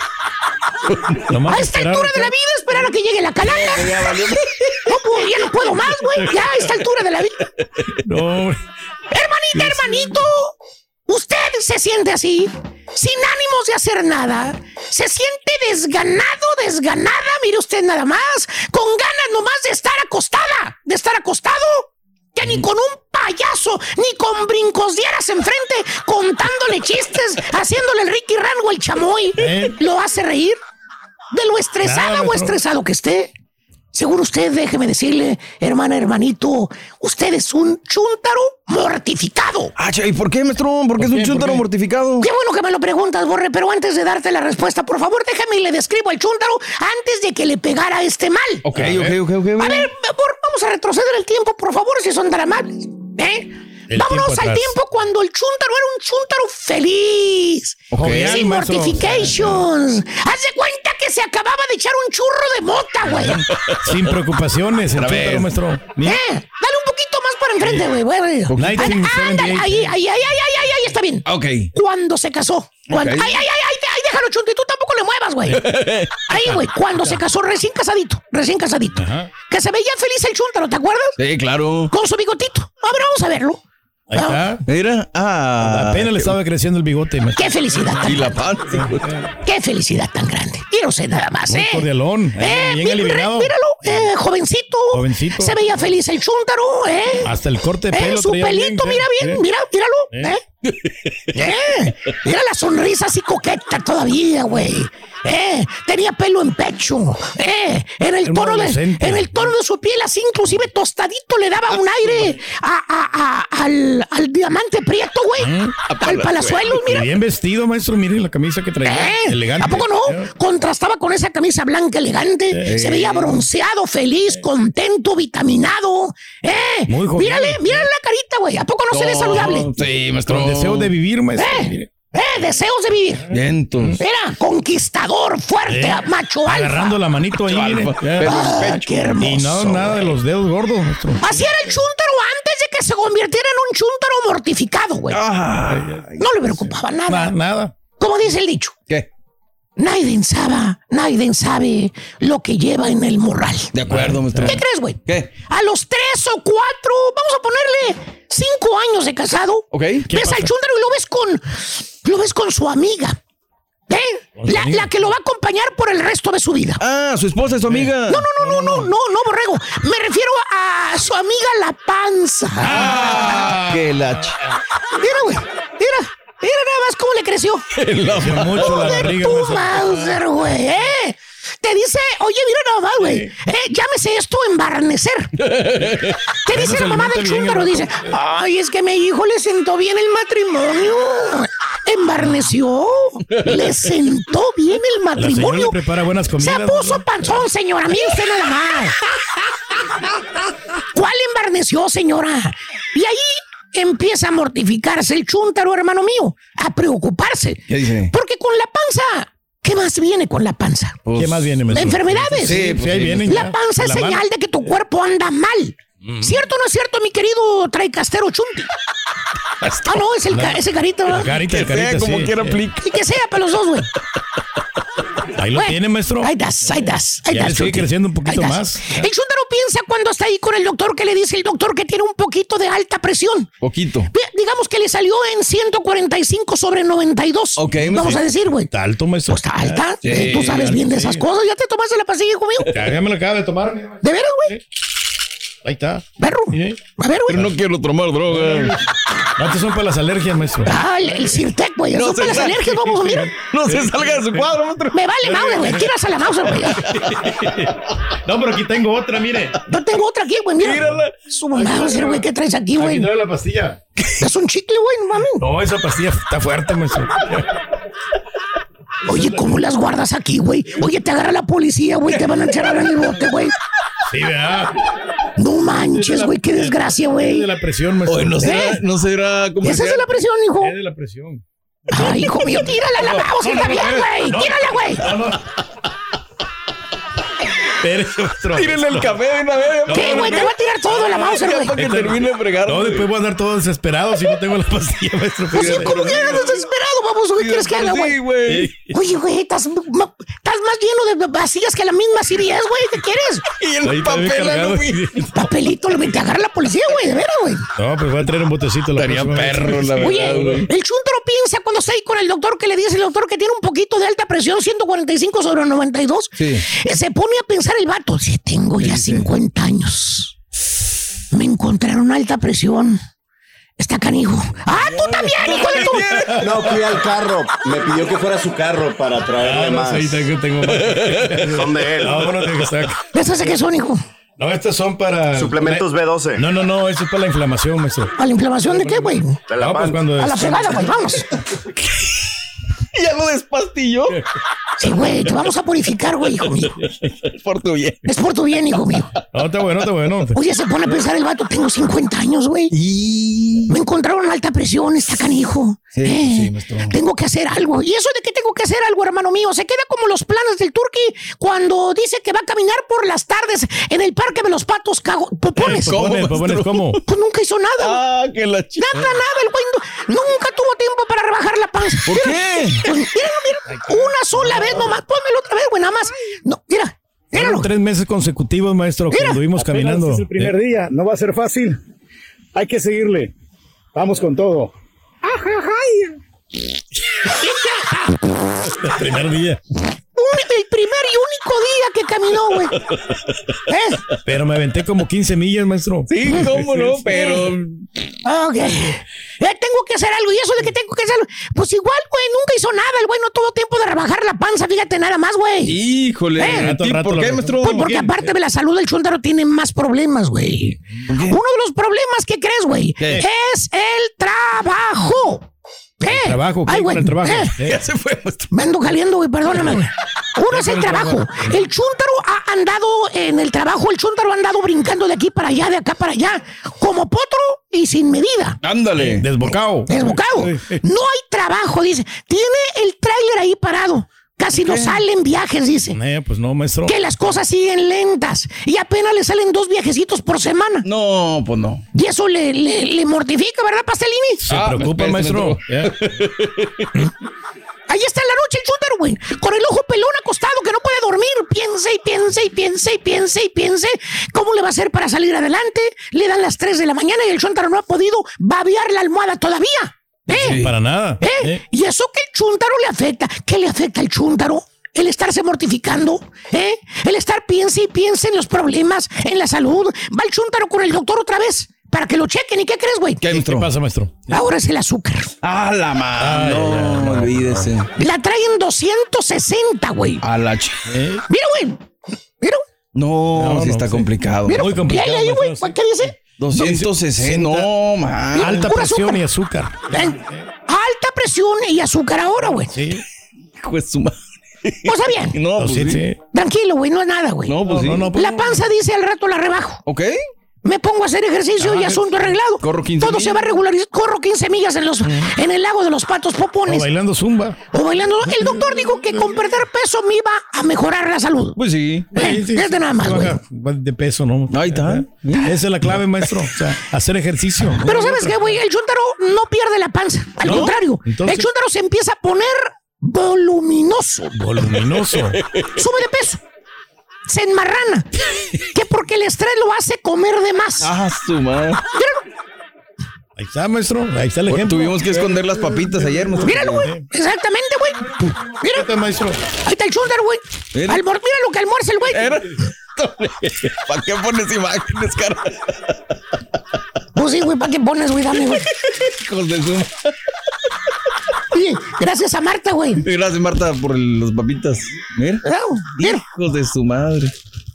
A esta esperar, altura de la vida, esperar a que llegue la calaca. No, puedo, ya no puedo más, güey. Ya a esta altura de la vida. No, Hermanita, hermanito, usted se siente así, sin ánimos de hacer nada. Se siente desganado, desganada, mire usted nada más, con ganas nomás de estar acostada, de estar acostado. Que ni con un payaso, ni con brincos dieras enfrente, contándole chistes, haciéndole el Ricky Rango el chamoy, ¿Eh? lo hace reír. De lo estresada o estresado que esté. Seguro usted, déjeme decirle, hermana, hermanito, usted es un chúntaro mortificado. Ah, ¿y por qué, maestro? ¿Por qué es ¿Por un chúntaro mortificado? Qué bueno que me lo preguntas, Borre, pero antes de darte la respuesta, por favor, déjame y le describo al chúntaro antes de que le pegara este mal. Ok, ok, ok, ok. A ver, vamos a retroceder el tiempo, por favor, si son tan amables. ¿Eh? El Vámonos tiempo al tiempo cuando el chúntaro era un chúntaro feliz. Ok. Jovial, Sin maestro. mortifications. Haz de cuenta que se acababa de echar un churro de mota, güey. Sin preocupaciones, el chúntaro, maestro. ¿Eh? Dale un poquito más para enfrente, güey. Ah, ándale, 78. Ahí, ahí, ahí, ahí, ahí, ahí, está bien. Ok. Cuando se casó. Cuando. Ay, ay, ay, ay, ay, déjalo, Chunti, tú tampoco le muevas, güey. Ahí, güey, cuando se casó, recién casadito, recién casadito. Ajá. Que se veía feliz el chúntaro, ¿te acuerdas? Sí, claro. Con su bigotito. A ver, vamos a verlo. Ahí está. Mira, ah. Apenas le estaba creciendo el bigote. maestro. Qué felicidad tan Y la panza. Qué felicidad tan grande. Mire usted nada más, Muy ¿eh? cordialón. Eh, bien aliviado. Míralo, eh, jovencito. Jovencito. Se veía feliz el chúntaro, ¿eh? Hasta el corte de Eh, pelo. su traía pelito, bien, mira ¿eh? bien, ¿Eh? mira, míralo, ¿Eh? ¿eh? Eh, Mira la sonrisa así coqueta todavía, güey. Eh, tenía pelo en pecho. Eh, en el tono de, adolescente. en el tono de su piel, así inclusive tostadito le daba un aire a, a- a- al, al diamante prieto, güey. Al palazuelo, Y mira. bien vestido, maestro. Miren la camisa que traía. Eh, Elegante. ¿A poco no? Eh. Contrastaba con esa camisa blanca elegante. Eh. Se veía bronceado, feliz, contento, vitaminado. Eh, Muy joven. mírale, mírale la carita, güey. ¿A poco no, se ve saludable? Sí, maestro. Con deseo de vivir, maestro. Eh. Mire. Eh, deseos de vivir. Vientos. Era conquistador, fuerte, Eh, macho alfa. Agarrando la manito ahí. Pero Ah, pecho. qué hermoso. Y no, nada de los dedos gordos. Así era el chúntaro antes de que se convirtiera en un chúntaro mortificado, güey. no le preocupaba nada. Na- nada. Como dice el dicho. ¿Qué? Nadie sabe, nadie sabe lo que lleva en el morral. De acuerdo, maestro. ¿Qué crees, güey? ¿Qué? A los tres o cuatro, vamos a ponerle cinco años de casado. Ok. ¿Qué ves pasa? al chúndaro y lo ves con, lo ves con su amiga. ¿Eh? ¿Con su La, que lo va a acompañar por el resto de su vida. Ah, su esposa es su amiga. No, no, no, no, no, no, no, borrego. Me refiero a su amiga la panza. Ah, que la ch- Mira, güey. Mira. Mira nada más cómo le creció. Creció mucho la Joder, barriga, tu. Mauser, güey, ¿eh? Te dice, oye, mira nada más, güey. Eh, llámese esto embarnecer. Te dice se la mamá del el dice, ay, es que mi hijo le sentó bien el matrimonio. Embarneció. Le sentó bien el La le matrimonio. prepara buenas Se comidas. puso panzón, señora. Mire usted nada más. ¿Cuál embarneció, señora? Y ahí empieza a mortificarse el chúntaro, hermano mío, a preocuparse. ¿Qué dice? Porque con la panza, ¿qué más viene con la panza? ¿Qué más viene, maestro? Enfermedades. Sí, pues Sí, ahí sí, vienen La panza es la mano. señal de que tu cuerpo anda mal. ¿Cierto o no es cierto, mi querido traicastero chunti? Ah, no, es el ca- ese carita. ¿verdad? carita, Que el carita, sea como sí. quiera aplica. Y que sea para los dos, güey. Ahí lo tiene, maestro. Ahí das, ahí das, ahí Ya das. le sigue creciendo un poquito más. El chúntaro piensa cuando está ahí con el doctor que le dice el doctor que tiene un poquito de alta presión. Poquito. Digamos que le salió en 145 sobre 92. Ok, Vamos sí. a decir, güey. Está alto, maestro. Pues está alta. Sí, Tú sabes bien de esas sí. cosas. ¿Ya te tomaste la pastilla, hijo mío? Ya, ya me lo acaba de tomar. mira. ¿De veras, güey? Ahí está. Perro. Sí. A ver, Pero güey. no quiero tomar droga. No, estos son para las alergias, maestro. Ah, el, el Sirtec, güey. No para se las alergias, vamos, mira. No se salga de su cuadro, maestro. Me vale madre, güey. Tiras a la mouse, güey. No, pero aquí tengo otra, mire. Yo tengo otra aquí, güey. Mira. Mírala. Su mouse, güey. ¿Qué traes aquí, Aquí güey? trae la pastilla. Es un chicle, güey, no mames. No, esa pastilla está fuerte, maestro. Oye, ¿cómo las guardas aquí, güey? Oye, te agarra la policía, güey. Te van a encerrar en el bote, güey. Sí, ¿verdad? No manches, güey. Qué desgracia, Es güey. de la presión, maestro. Oye, no será, ¿Eh? no será como Esa es de la presión, hijo. Es de la presión. Ay, hijo mío, tírala a la no, está no, bien, güey. no. Tírala, güey. Tírenle el café de una vez. ¿Qué, güey? Te va a tirar todo la mouse, Ya güey. para que termine de fregar. No, después voy a andar todo desesperado si no tengo la pastilla, maestro. Pues sí. ¿cómo que eres desesperado, vamos? ¿Qué quieres que haga, güey? Oye, güey, estás, más lleno de vacías que la misma CBS, güey. ¿Qué quieres? Y el papel. Papelito, lo te agarra la policía, güey, de veras, güey. No, pues voy a traer un botecito. la Estaría perro, la Oye, verdad, güey. el chuntaro piensa cuando está ahí con el doctor que le dice el doctor que tiene un poquito de alta presión, 145 sobre 92. Sí. Eh, Se pone a pensar el vato. Si tengo ya 50 años. Me encontraron alta presión. Está canijo. ¡Ah, tú también, hijo de tu! No, fui al carro. Me pidió que fuera su carro para traerle Ah, no más. sé, tengo, tengo más. Son de él. No, bueno, tengo que estar. ¿Esas qué son, hijo? No, estos son para. Suplementos B12. No, no, no, eso es para la inflamación, maestro. ¿A la inflamación de qué, güey? De la No, pues cuando. A la fregada, güey, vamos. Ya lo despastilló. Sí, güey, te vamos a purificar, güey, hijo mío. Por tu bien. Es por tu bien, hijo mío. No, está bueno, está bueno. Oye, se pone a pensar el vato, tengo 50 años, güey. Me encontraron alta presión, está canijo. Sí, Eh, sí. Tengo que hacer algo. ¿Y eso de que tengo que hacer algo, hermano mío? Se queda como los planes del turqui cuando dice que va a caminar por las tardes en el parque de los patos cago- popones. ¿Cómo, Popones, ¿cómo? Pues nunca hizo nada. Ah, que la chica. Nada, nada, el güey nunca tuvo tiempo para rebajar la panza. ¿Por Mira, qué? Pues míralo, mira, una sola vez nomás, pónmelo otra vez, güey, nada más. No, mira, míralo. Tres meses consecutivos, maestro, que anduvimos caminando. Es el primer Eh, día, no va a ser fácil. Hay que seguirle. Vamos con todo. El primer día. El primer y único día que caminó, güey. ¿Eh? Pero me aventé como 15 millas, maestro. Sí, cómo no, pero. Ok. Eh, tengo que hacer algo. ¿Y eso de que tengo que hacerlo? Pues igual, güey, nunca hizo nada. El güey no tuvo tiempo de rebajar la panza. Fíjate nada más, güey. Híjole, Eh. ¿a ti ¿por qué, maestro? Pues porque aparte de la salud, el chúntaro tiene más problemas, güey. Uno de los problemas que crees, güey, es el trabajo. ¿Eh? trabajo, ¿qué Ay, güey. el trabajo? eh. ¿Eh? Ya se fue. Me ando caliendo, güey, perdóname, güey. Uno es el el trabajo. trabajo? El chúntaro ha andado en el trabajo, el chúntaro ha andado brincando de aquí para allá, de acá para allá, como potro y sin medida. Ándale. Desbocado. Desbocado. No hay trabajo, dice. Tiene el tráiler ahí parado. Casi no salen viajes, dice. Eh, pues no, maestro. Que las cosas siguen lentas y apenas le salen dos viajecitos por semana. No, pues no. Y eso le, le, le mortifica, ¿verdad, Pastelini? Se Ah, preocupa, me- maestro. me-. Ahí está en la noche el chúntaro, güey. Con el ojo pelón acostado que no puede dormir. Piense y piense y piense y piense y piense. ¿Cómo le va a hacer para salir adelante? Le dan las 3 de la mañana y el chúntaro no ha podido babear la almohada todavía. ¿Eh? Para nada. ¿Eh? Eh. Y eso que el chúntaro le afecta. ¿Qué le afecta al chúntaro? El estarse mortificando, ¿eh? El estar piense y piense en los problemas, en la salud. Va el chúntaro con el doctor otra vez para que lo chequen. ¿Y qué crees, güey? ¿Qué, ¿Qué maestro? pasa, maestro? Ahora es el azúcar. A la Ay, mano. No, olvídese. La traen 260, güey. A la ch... ¿Eh? Mira, güey. Mira, No, No, sí no, está sí. complicado. mira. Muy complicado, ¿Y ahí, ahí, güey? maestro, sí. ¿Qué dice? 260. No, man. Alta presión azúcar. y azúcar. ¿Eh? Alta presión y azúcar ahora, güey. Sí. Hijo de su madre. Pues está bien. No, pues sí. Tranquilo, güey, no es nada, güey. No, pues sí. No, no, pues La panza dice al rato la rebajo. ¿Ok? Me pongo a hacer ejercicio y asunto arreglado. Corro 15 Todo se va a regularizar. Corro 15 millas en, los, en el lago de los patos O popones. bailando zumba. O bailando. El doctor dijo que con perder peso me iba a mejorar la salud. Pues sí. Eh, Sí, sí, es de nada más, baja De peso, ¿no? Ahí está. Esa es la clave, maestro. O sea, hacer ejercicio. Pero ¿sabes qué, güey? El chúntaro no pierde la panza. Al ¿No? contrario, Entonces- el chúntaro se empieza a poner voluminoso. Voluminoso. Sube de peso. Se enmarrana. que porque el estrés lo hace comer de más. Ah, su madre. Ahí está, maestro. Ahí está el Bueno, ejemplo. tuvimos que esconder las papitas ayer. maestro. Míralo, güey. Exactamente, güey. Mira. Fíjate, maestro. Ahí está el chúntaro, güey. Mira. Almor- Mira lo que almuerza el güey. Era- ¿Para qué pones imágenes, cara? Pues sí, güey, ¿para qué pones, güey? Dame, güey. Hijos de su... Oye, gracias a Marta, güey. Gracias, Marta, por el- las papitas. Mira. Ah, Mira. Hijos de su madre.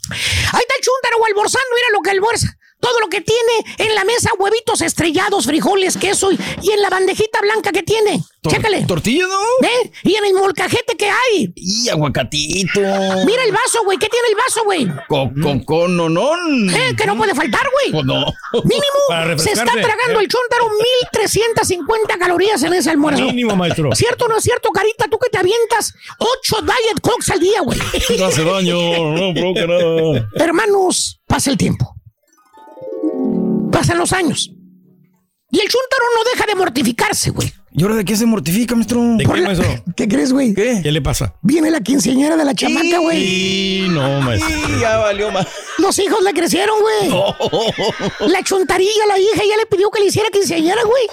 Ahí está el chúntaro almorzando, mira lo que almuerza. Todo lo que tiene en la mesa, huevitos estrellados, frijoles, queso y, y en la bandejita blanca que tiene. Tor- Chécale. ¿Tortilla, no? ¿Ve? Y en el molcajete que hay. Y aguacatito. Mira el vaso, güey. ¿Qué tiene el vaso, güey? Cocón, no, no. Eh, que no puede faltar, güey. Pues no. Para Mínimo se está tragando el chúntaro 1350 calorías en ese almuerzo. Mínimo, maestro. ¿Cierto o no es cierto, Carita? Tú que te avientas 8 Diet Cokes al día, güey. No hace daño, no provoca nada. Hermanos, pasa el tiempo. Pasan los años. Y el chúntaro no deja de mortificarse, güey. ¿Y ahora de qué se mortifica, maestro? ¿De qué, la- maestro? ¿Qué crees, güey? ¿Qué? ¿Qué le pasa? Viene la quinceañera de la chamaca, güey. Y no, maestro. Y ya valió más. Los hijos le crecieron, güey. La chuntarilla, la hija, ya le pidió que le hiciera quinceañera, güey.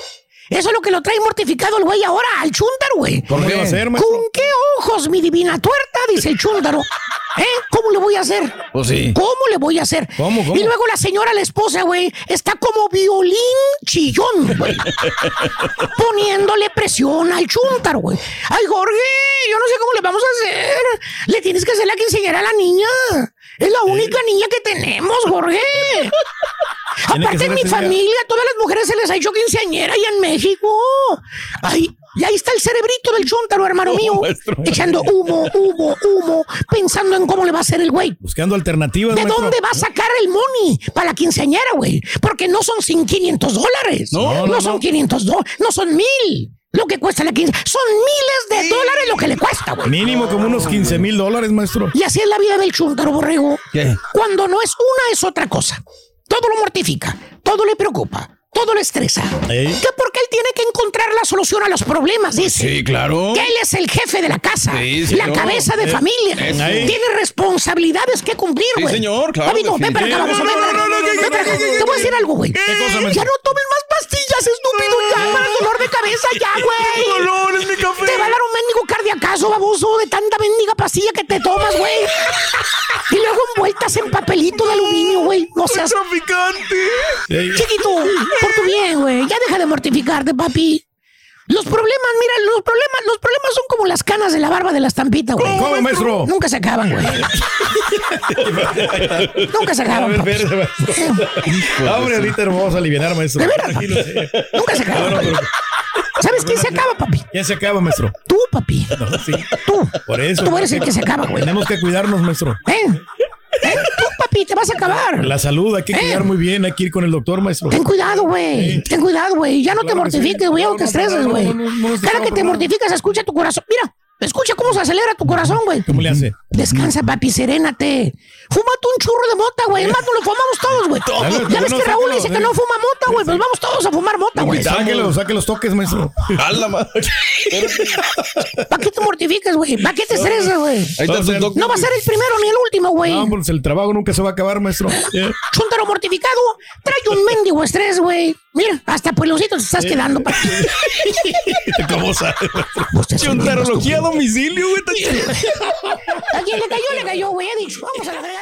Eso es lo que lo trae mortificado el güey ahora, al chúntaro, güey. ¿Por qué va a ser, maestro? ¿Con qué ojos, mi divina tuerta? Dice el chúntaro. ¿Eh? ¿Cómo le voy a hacer? Pues sí. ¿Cómo le voy a hacer? ¿Cómo, cómo? Y luego la señora, la esposa, güey, está como violín chillón, güey. Poniéndole presión al chúntaro, güey. Ay, Jorge, yo no sé cómo le vamos a hacer. Le tienes que hacer la quinceañera a la niña. Es la única niña que tenemos, Jorge. Aparte en mi familia, a todas las mujeres se les ha hecho quinceañera y en México. Ay, y ahí está el cerebrito del chúntaro, hermano No, mío. maestro. Echando humo, humo, humo, pensando en cómo le va a hacer el güey. Buscando alternativas, ¿De maestro. dónde va a sacar el money para la quinceañera, güey? Porque no son sin 500 dólares. No, no, no, son no. 500 dólares, no son mil. Lo que cuesta la quinceañera. Son miles de dólares lo que le cuesta, güey. Mínimo como unos 15 mil dólares, maestro. Y así es la vida del chúntaro, borrego. ¿Qué? Cuando no es una, es otra cosa. Todo lo mortifica, todo le preocupa, todo le estresa. Ey. Que porque él tiene que encontrar la solución a los problemas, dice. Sí, claro. Que él es el jefe de la casa, Sí, la señor. cabeza de Eh, familia. eso. Ahí. Tiene responsabilidades que cumplir, Sí, güey. señor, claro, Amigo, ven para acá, vamos. para No, no, no, no, para acá. ¿qué, qué, Te voy a decir algo, güey. Ya no tomen más pastillas, estúpido dolor de cabeza ya, güey. Dolor en mi café. Te va a dar un mendigo cardiacazo, baboso, de tanta mendiga pastilla que te tomas, güey. Y luego envueltas en papelito de aluminio, güey. No seas... traficante. Chiquito, por tu bien, güey. Ya deja de mortificarte, papi. Los problemas, mira, los problemas, los problemas son como las canas de la barba de la estampita, güey. ¿Cómo, maestro? Nunca se acaban, güey. Nunca se A acaban, ver, papi. verde, maestro. Hombre, ahorita nos vamos a aliviar, maestro. De veras, Tranquilo, sí. Nunca se acaban. ¿Sabes quién se acaba, papi? Ya se acaba, maestro. Tú, papi. No, sí. Tú. Por eso. Tú eres el que se acaba, güey. Tenemos que cuidarnos, maestro. ¿Eh? ¿Eh? Tú, papi, te vas a acabar. La salud hay que Eh. cuidar muy bien. Hay que ir con el doctor, maestro. Ten cuidado, güey. Ten cuidado, güey. Ya no te Claro mortifiques, güey. No te estreses, güey. Cada que te mortificas, escucha tu corazón. Mira, escucha cómo se acelera tu corazón, güey. ¿Cómo le hace? Descansa, papi, serénate. Fúmate un churro de mota, güey. Más, nos lo fumamos todos, güey. Todos. Ya ves que Raúl dice que no fuma mota, güey. Pues vamos todos a fumar mota, güey. Sáquelo, saque los toques, maestro. A la madre. ¿Para qué te mortificas, güey? ¿Para qué te estresas, güey? Ahí está tu toque. No va a ser el primero ni el último, güey. No, pues el trabajo nunca se va a acabar, maestro. Chuntaro mortificado, trae un mendigo estrés, güey. Mira, hasta pelucito te estás quedando, papi. ¿Cómo sabe? Chuntarología a domicilio, güey. A quien le cayó, le cayó, güey. He dicho, vamos a la fregada.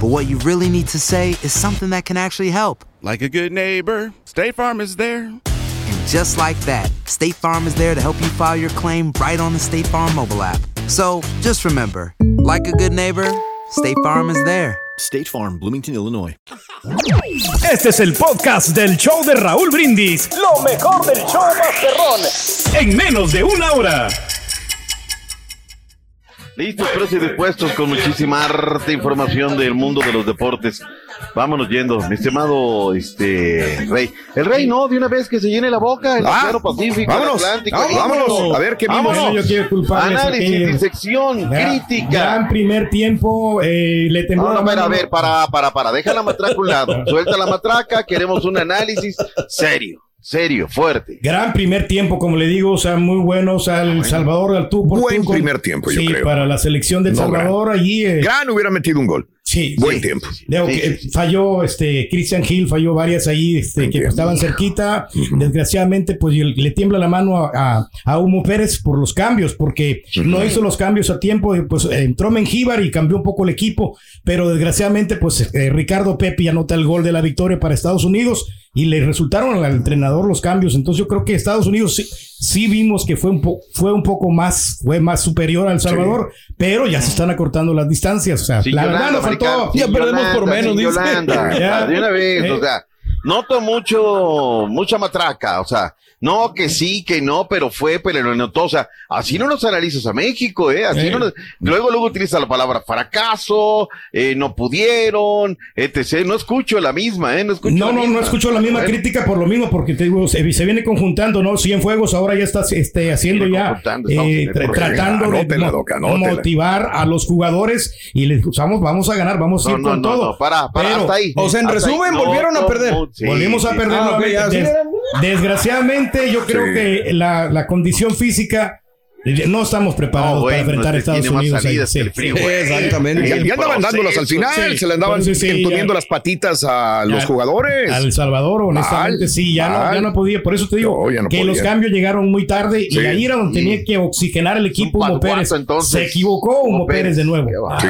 but what you really need to say is something that can actually help. Like a good neighbor, State Farm is there. And just like that, State Farm is there to help you file your claim right on the State Farm mobile app. So just remember, like a good neighbor, State Farm is there. State Farm, Bloomington, Illinois. Este es el podcast del show de Raúl Brindis. Lo mejor del show Masterrón. En menos de una hora. Listos, presos y dispuestos con muchísima arte información del mundo de los deportes. Vámonos yendo, mi estimado este rey. El rey no, de una vez que se llene la boca, el Ah, Océano Pacífico, el vámonos, Atlántico. vámonos, vámonos. a ver qué vimos. Yo quiero culparles Análisis, disección, crítica. Gran primer tiempo, eh, le tembló No, la no, a mano. ver, para, para, para, deja la matraca a un lado. Suelta la matraca, queremos un análisis serio, serio, fuerte. Gran primer tiempo, como le digo, o sea, muy bueno. O sea, El Salvador al tú por Buen tú con- primer tiempo, yo sí, creo. para la selección del No, Salvador allí. eh, Gran hubiera metido un gol. Sí, Buen sí. tiempo. Digo Sí, que, falló este Christian Hill, falló varias ahí este, que estaban cerquita. Desgraciadamente, pues le tiembla la mano a, a, a Humo Pérez por los cambios, porque no hizo los cambios a tiempo. y, Pues entró Mengíbar y cambió un poco el equipo, pero desgraciadamente, pues eh, Ricardo Pepe anota el gol de la victoria para Estados Unidos y le resultaron al entrenador los cambios. Entonces, yo creo que Estados Unidos sí, sí vimos que fue un, po- fue un poco más, fue más superior al Salvador, pero ya se están acortando las distancias. O sea, Sin la Yolanda, verdad nos faltó. americano, sin Yolanda, sin Yolanda. Ya. De una vez, Eh. o sea, noto mucho, mucha matraca, o sea, no, que sí, que no, pero fue, pero lo notó, o sea, así no nos analizas a México, eh, así no nos- luego, luego utiliza la palabra fracaso, eh, no pudieron, etc, no escucho la misma, eh, no escucho No, la no, misma. no escucho la misma crítica por lo mismo, porque te digo, se, se viene conjuntando, ¿no? Cienfuegos ahora ya está este, haciendo ya, eh, tra- tratando de Anótela, Doc, motivar a los jugadores y les vamos, vamos a ganar, vamos a No, ir no, con no, todo. no, para, para, hasta ahí. O sea, en resumen, ahí. volvieron a No, perder. Sí, Volvimos a sí, perder Ah, ok, nuevamente. ya, sí. Des- desgraciadamente, yo creo Sí. que la, la condición física no estamos preparados bueno, para enfrentar a Estados tiene más Unidos. ahí, sí, que el frío, sí. güey. Exactamente. Y, El y andaban dándolas al final, sí. se le andaban Entonces, sí, entumiendo ya. las patitas a los Al- jugadores. Al Salvador, honestamente, Mal, sí, ya no, ya no podía. Por eso te digo No, ya no que podía. los cambios llegaron muy tarde Sí. y ahí era donde tenía que oxigenar el equipo Humo Pérez. entonces. Se equivocó Humo Humo Pérez de nuevo. Qué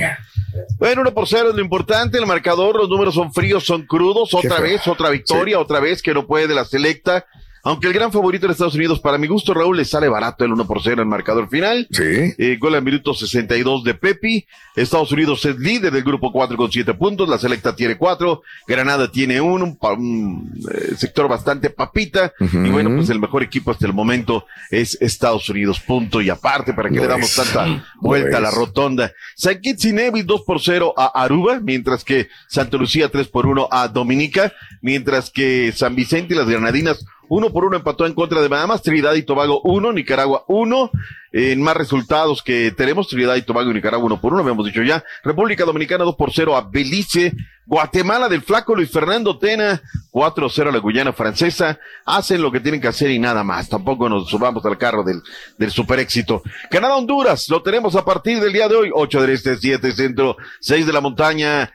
Sí. Bueno, uno por cero es lo importante, el marcador, los números son fríos, son crudos, otra vez, otra victoria, otra vez que no puede de la selecta. Aunque el gran favorito de Estados Unidos, para mi gusto, Raúl, le sale barato el 1 por 0 en marcador final. Sí. Eh, gol al minuto 62 de Pepi. Estados Unidos es líder del grupo 4 con 7 puntos. La selecta tiene 4. Granada tiene uno, un, pa- un, eh, sector bastante papita. Y bueno, pues el mejor equipo hasta el momento es Estados Unidos. Punto y aparte, ¿para qué le damos es. tanta Lo vuelta a la rotonda? San Kitts y Nevis 2 por 0 a Aruba, mientras que Santa Lucía 3 por 1 a Dominica, mientras que San Vicente y las Granadinas uno por uno empató en contra de Bahamas, Trinidad y Tobago uno, Nicaragua uno. En más resultados que tenemos, Trinidad y Tobago y Nicaragua uno por uno, habíamos dicho ya. República Dominicana dos por cero a Belice. Guatemala del flaco Luis Fernando Tena, 4-0 a la Guyana francesa, hacen lo que tienen que hacer y nada más, tampoco nos subamos al carro del, del super éxito. Canadá Honduras, lo tenemos a partir del día de hoy, 8 del este, 7 centro, 6 de la montaña.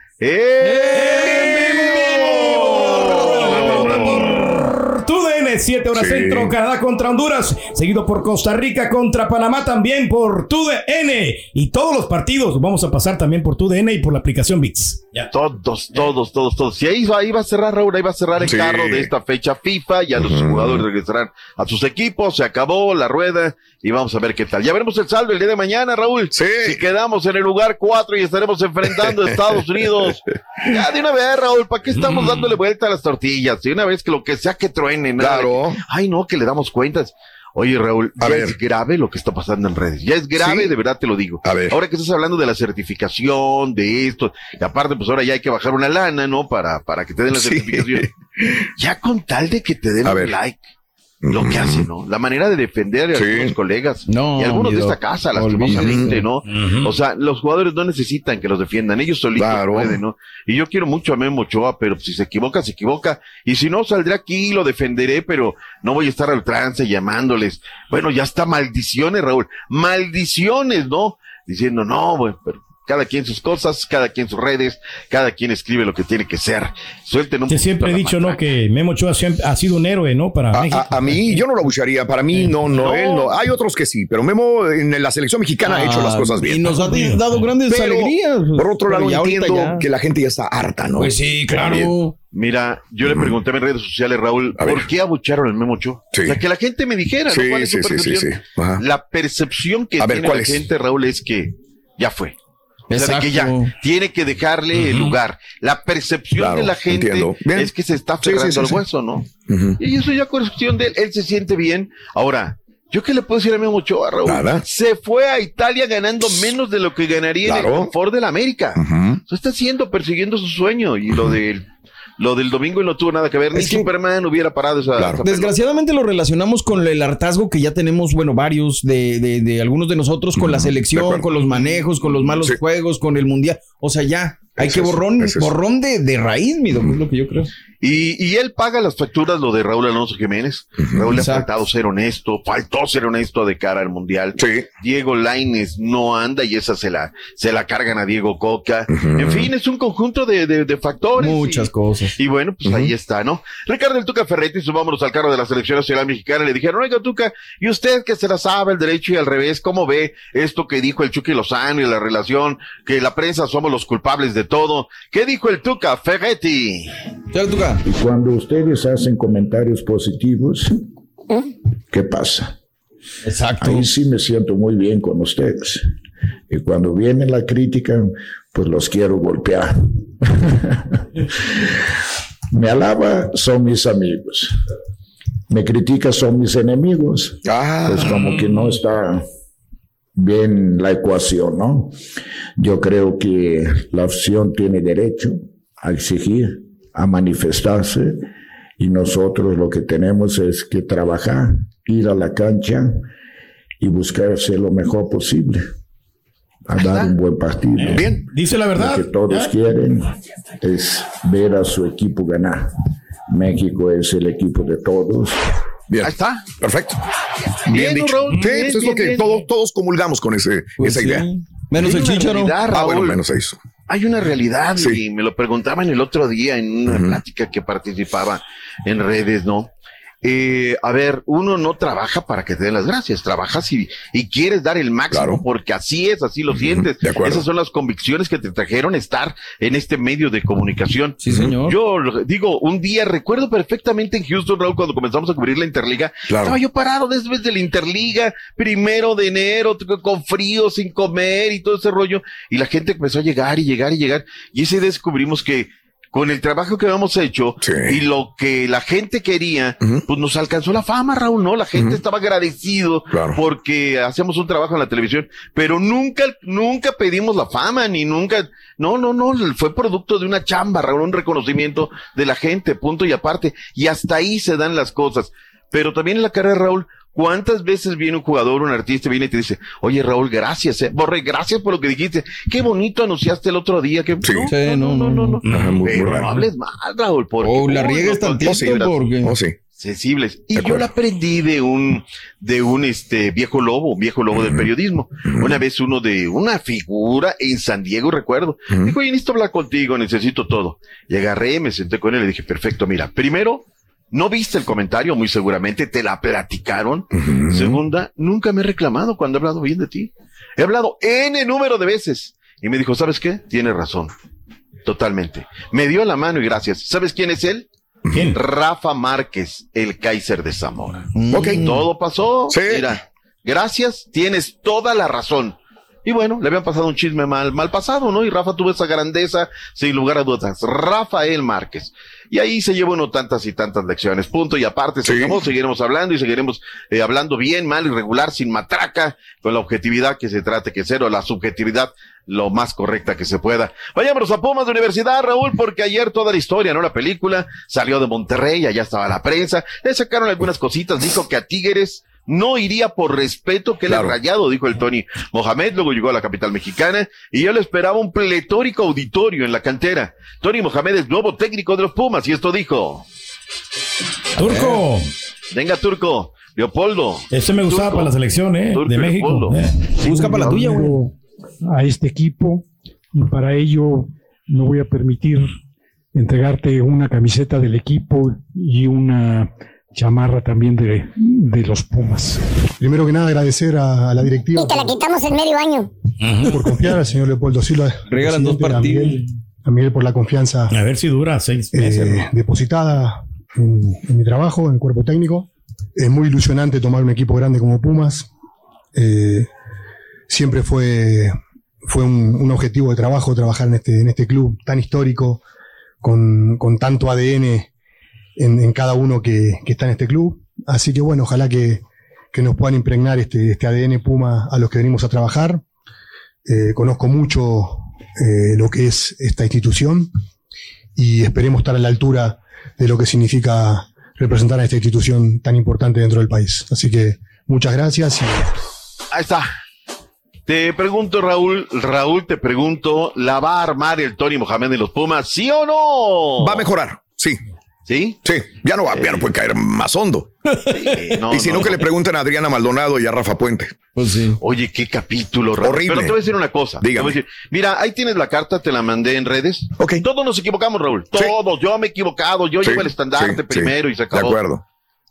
TUDN, 7 horas Sí. centro, Canadá contra Honduras, seguido por Costa Rica contra Panamá también por TUDN. Y todos los partidos vamos a pasar también por TUDN y por la aplicación VIX. Todos, todos, todos, todos. Y ahí va, ahí va a cerrar, Raúl, ahí va a cerrar el Sí. carro de esta fecha FIFA. Ya los jugadores regresarán a sus equipos. Se acabó la rueda y vamos a ver qué tal. Ya veremos el saldo el día de mañana, Raúl. Sí. Si quedamos en el lugar cuatro y estaremos enfrentando a Estados Unidos. Ya de una vez, Raúl, ¿para qué estamos dándole vuelta a las tortillas? De una vez que lo que sea que truene, nada Claro. que, Ay, no, que le damos cuentas. Oye, Raúl, A ya ver. es grave lo que está pasando en redes. Ya es grave, Sí. de verdad te lo digo. A ver. Ahora que estás hablando de la certificación, de esto, y aparte, pues ahora ya hay que bajar una lana, ¿no? Para, para que te den la Sí. certificación. Ya con tal de que te den A un ver. like. Lo que hacen, ¿no? La manera de defender a Sí. algunos colegas No, y algunos de esta casa, lastimosamente, ¿no? O sea, los jugadores no necesitan que los defiendan, ellos solitos Claro. pueden, ¿no? Y yo quiero mucho a Memo Ochoa, pero si se equivoca, se equivoca. Y si no, saldré aquí y lo defenderé, pero no voy a estar al trance llamándoles. Bueno, ya está maldiciones, Raúl. Maldiciones, ¿no? Diciendo, no, güey, pero cada quien sus cosas, cada quien sus redes, cada quien escribe lo que tiene que ser. Suelten un poquito siempre he dicho, ¿no? Que Memo Ochoa siempre ha sido un héroe, ¿no? Para A, México. a- a mí, yo no lo abucharía. Para mí, no, no, él no. Hay otros que sí, pero Memo en la selección mexicana ha hecho las cosas bien. Ah, Y nos ha dado grandes Pero, alegrías. Por otro lado, entiendo ya. que la gente ya está harta, ¿no? Pues sí, También. claro. Mira, yo le pregunté en redes sociales, Raúl, A ¿por ver. qué abucharon al Memo Ochoa? Sí. O sea, que la gente me dijera, ¿no? Sí, ¿Cuál es su sí, sí, sí, percepción? sí. Ajá. La percepción que A tiene ¿cuál la es? gente, Raúl, es que ya fue. O sea, de que ya tiene que dejarle el lugar. La percepción Claro, de la gente entiendo. Es que se está Sí, sí, aferrando sí, al sí. hueso, ¿no? Y eso ya cuestión de él, él se siente bien. Ahora, ¿yo qué le puedo decir a Memo Ochoa, Raúl? Nada. Se fue a Italia ganando menos de lo que ganaría en el confort de la América. Ujú. Eso está haciendo, persiguiendo su sueño. Y lo del, lo del domingo no tuvo nada que ver. Ni Es que- Superman hubiera parado esa, Claro. esa pelota. Desgraciadamente lo relacionamos con el hartazgo que ya tenemos, bueno, varios de, de, de algunos de nosotros con la selección, con los manejos, con los malos Sí. juegos, con el mundial. O sea, ya, hay Es que eso, borrón, es borrón de, de raíz, mi doc, es lo que yo creo. Y, y él paga las facturas, lo de Raúl Alonso Jiménez. Raúl le ha Exacto. faltado ser honesto, faltó ser honesto de cara al Mundial. Sí. Diego Laines no anda y esa se la, se la cargan a Diego Coca. En fin, es un conjunto de, de, de factores. Muchas y- cosas. Y bueno, pues ahí está, ¿no? Ricardo el Tuca Ferretti, subámonos al carro de la selección nacional mexicana. Le dijeron, oiga, Tuca, ¿y usted que se la sabe el derecho y al revés? ¿Cómo ve esto que dijo el Chucky Lozano y la relación que la prensa somos los culpables de todo? ¿Qué dijo el Tuca Ferretti? Tuca. Y cuando ustedes hacen comentarios positivos, ¿qué pasa? Exacto. Ahí sí me siento muy bien con ustedes. Y cuando viene la crítica, pues los quiero golpear. me alaba, son mis amigos. Me critica, son mis enemigos. Ah. Pues como que no está bien la ecuación, ¿no? Yo creo que la opción tiene derecho a exigir, a manifestarse, y nosotros lo que tenemos es que trabajar, ir a la cancha y buscar hacer lo mejor posible, a dar un buen partido. Bien. Dice la verdad. Lo que todos ¿Ya? quieren es ver a su equipo ganar. México es el equipo de todos. Bien. Ahí está. Perfecto. Bien, Bien, dicho. Raúl, Sí, bien, pues es bien, lo que todos comulgamos con ese, Pues esa sí. idea. Menos el chicharo. Ah, bueno, menos eso. Hay una realidad Sí. y me lo preguntaban el otro día en una plática que participaba en redes, ¿no? Eh, a ver, uno no trabaja para que te den las gracias, trabajas y, y quieres dar el máximo Claro. porque así es, así lo sientes. de acuerdo. Esas son las convicciones que te trajeron estar en este medio de comunicación. Sí, señor. Yo digo, un día recuerdo perfectamente en Houston, Raúl, cuando comenzamos a cubrir la Interliga, Claro. estaba yo parado desde de la Interliga, primero de enero, con frío, sin comer y todo ese rollo, y la gente empezó a llegar y llegar y llegar, y ese día descubrimos que con el trabajo que habíamos hecho y lo que la gente quería, pues nos alcanzó la fama, Raúl, ¿no? La gente estaba agradecido porque hacemos un trabajo en la televisión, pero nunca, nunca pedimos la fama, ni nunca, no, no, no, fue producto de una chamba, Raúl, un reconocimiento de la gente, punto y aparte, y hasta ahí se dan las cosas. Pero también en la carrera, Raúl, ¿Cuántas veces viene un jugador, un artista, viene y te dice, oye Raúl, gracias, eh. Borre, gracias por lo que dijiste. Qué bonito anunciaste el otro día. Que... Sí, no, no, no, no. Pero no hables mal, Raúl. Porque, oh, la riegues no, tantito porque... Oh, sí. Sensibles. Y yo la aprendí de un, de un este viejo lobo, un viejo lobo del periodismo. Una vez uno de una figura en San Diego, recuerdo. Dijo, oye, necesito hablar contigo, necesito todo. Y agarré, me senté con él y le dije, perfecto, mira, primero, no viste el comentario, muy seguramente te la platicaron. Segunda, nunca me he reclamado cuando he hablado bien de ti. He hablado N número de veces. Y me dijo, ¿sabes qué? Tienes razón. Totalmente. Me dio la mano y gracias. ¿Sabes quién es él? ¿Quién? Rafa Márquez, el Kaiser de Zamora. Ok. Todo pasó. Sí. Mira, gracias, tienes toda la razón. Y bueno, le habían pasado un chisme mal, mal pasado, ¿no? Y Rafa tuvo esa grandeza, sin lugar a dudas. Rafael Márquez. Y ahí se llevó uno tantas y tantas lecciones. Punto. Y aparte, acabó, seguiremos hablando y seguiremos eh, hablando bien, mal, irregular, sin matraca, con la objetividad que se trate que ser, o la subjetividad lo más correcta que se pueda. Vayámonos a Pumas de Universidad, Raúl, porque ayer toda la historia, ¿no? La película salió de Monterrey, allá estaba la prensa, le sacaron algunas cositas, dijo que a Tigres no iría por respeto que él ha rayado, dijo el Tony Mohamed, luego llegó a la capital mexicana y yo le esperaba un pletórico auditorio en la cantera. Tony Mohamed es nuevo técnico de los Pumas y esto dijo. Turco. Venga, Turco. Leopoldo. Ese me gustaba Turco. para la selección, ¿eh? Turco de México. Eh. Busca para la tuya, güey. a este equipo y para ello no voy a permitir entregarte una camiseta del equipo y una chamarra también de, de los Pumas. Primero que nada, agradecer a, a la directiva Y te la quitamos en medio año. por confiar al señor Leopoldo Silva. Regalan dos a partidos. Miguel, a Miguel por la confianza A ver si dura seis eh, meses. depositada en, en mi trabajo, en cuerpo técnico. Es muy ilusionante tomar un equipo grande como Pumas. Eh, siempre fue, fue un, un objetivo de trabajo trabajar en este, en este club tan histórico, con, con tanto ADN en, en cada uno que, que está en este club. Así que bueno, ojalá que, que nos puedan impregnar este, este ADN Puma a los que venimos a trabajar. Eh, conozco mucho eh, lo que es esta institución y esperemos estar a la altura de lo que significa representar a esta institución tan importante dentro del país. Así que muchas gracias y Ahí está. Te pregunto, Raúl, Raúl, te pregunto, ¿la va a armar el Tony Mohamed de los Pumas? ¿Sí o no? Va a mejorar, sí. ¿Sí? Sí, ya no va, ya no puede caer más hondo. no, y si no, no, que no. le pregunten a Adriana Maldonado y a Rafa Puente. Pues sí. Oye, qué capítulo, Raúl. Horrible. Pero te voy a decir una cosa. te voy a decir, mira, ahí tienes la carta, te la mandé en redes. Ok. Todos nos equivocamos, Raúl. Todos. Yo me he equivocado. Yo Sí, llevo el estandarte sí, primero sí, y se acabó. De acuerdo.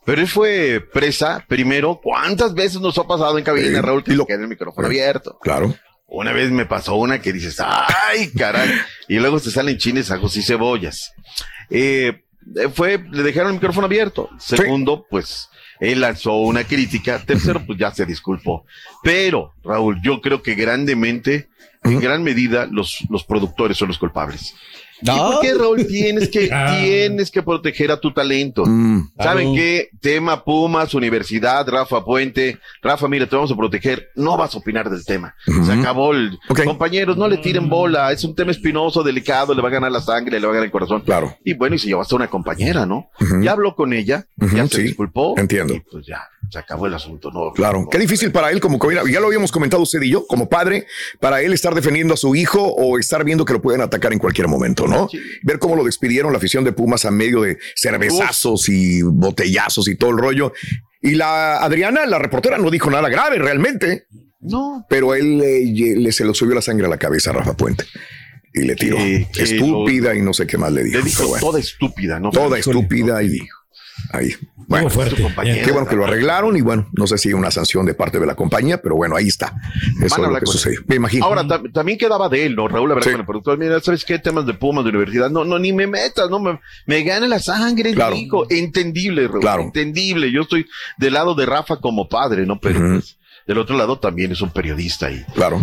Pero él fue presa primero. ¿Cuántas veces nos ha pasado en cabina, Sí, Raúl, que y lo- queda el micrófono abierto? Claro. Una vez me pasó una que dices, ay, caray. y luego te salen chines, ajos y cebollas. Eh, eh, fue, le dejaron el micrófono abierto. Segundo, pues, él lanzó una crítica. Tercero, pues ya se disculpó. Pero, Raúl, yo creo que grandemente, en gran medida, los, los productores son los culpables. ¿Y por qué, Raúl? Tienes que, Ah. tienes que proteger a tu talento. Mm. ¿Saben qué? Tema Pumas, Universidad, Rafa Puente. Rafa, mira, te vamos a proteger. No vas a opinar del tema. Se acabó el. Compañeros, no le tiren bola. Es un tema espinoso, delicado. Le va a ganar la sangre, le va a ganar el corazón. Claro. Y bueno, y se llevó hasta una compañera, ¿no? Ya habló con ella, ya se sí. disculpó. Entiendo. Y pues ya, se acabó el asunto, ¿no? Claro, qué difícil para él como mira, ya lo habíamos comentado usted y yo, como padre, para él estar defendiendo a su hijo o estar viendo que lo pueden atacar en cualquier momento, ¿no? Ver cómo lo despidieron la afición de Pumas a medio de cervezazos y botellazos y todo el rollo. Y la Adriana, la reportera, no dijo nada grave realmente. No. Pero él eh, le, se lo subió la sangre a la cabeza a Rafa Puente. Y le tiró. Que- que estúpida y no sé qué más le dijo. Le dijo bueno. toda estúpida, ¿no? Toda estúpida y ahí. Bueno, fuerte. qué bueno que lo arreglaron y bueno, no sé si una sanción de parte de la compañía, pero bueno, ahí está. Eso Van a es lo hablar que con sucedió. él. Me imagino. Ahora, tam- también quedaba de él, ¿no? Raúl, la verdad, Sí. con el productor. Mira, ¿sabes qué? Temas de Pumas, de universidad. No, no, ni me metas, no me, me gane la sangre, Claro. hijo. Entendible, Raúl. Claro. Entendible. Yo estoy del lado de Rafa como padre, ¿no? Pero pues, del otro lado también es un periodista y. Claro.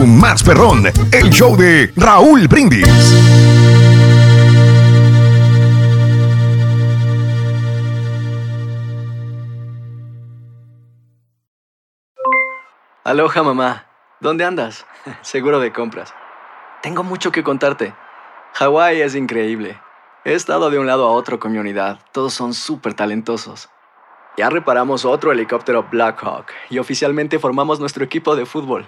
más perrón, el show de Raúl Brindis. Aloha mamá, ¿dónde andas? Seguro de compras. Tengo mucho que contarte. Hawái es increíble. He estado de un lado a otro con mi unidad. Todos son súper talentosos. Ya reparamos otro helicóptero Blackhawk y oficialmente formamos nuestro equipo de fútbol.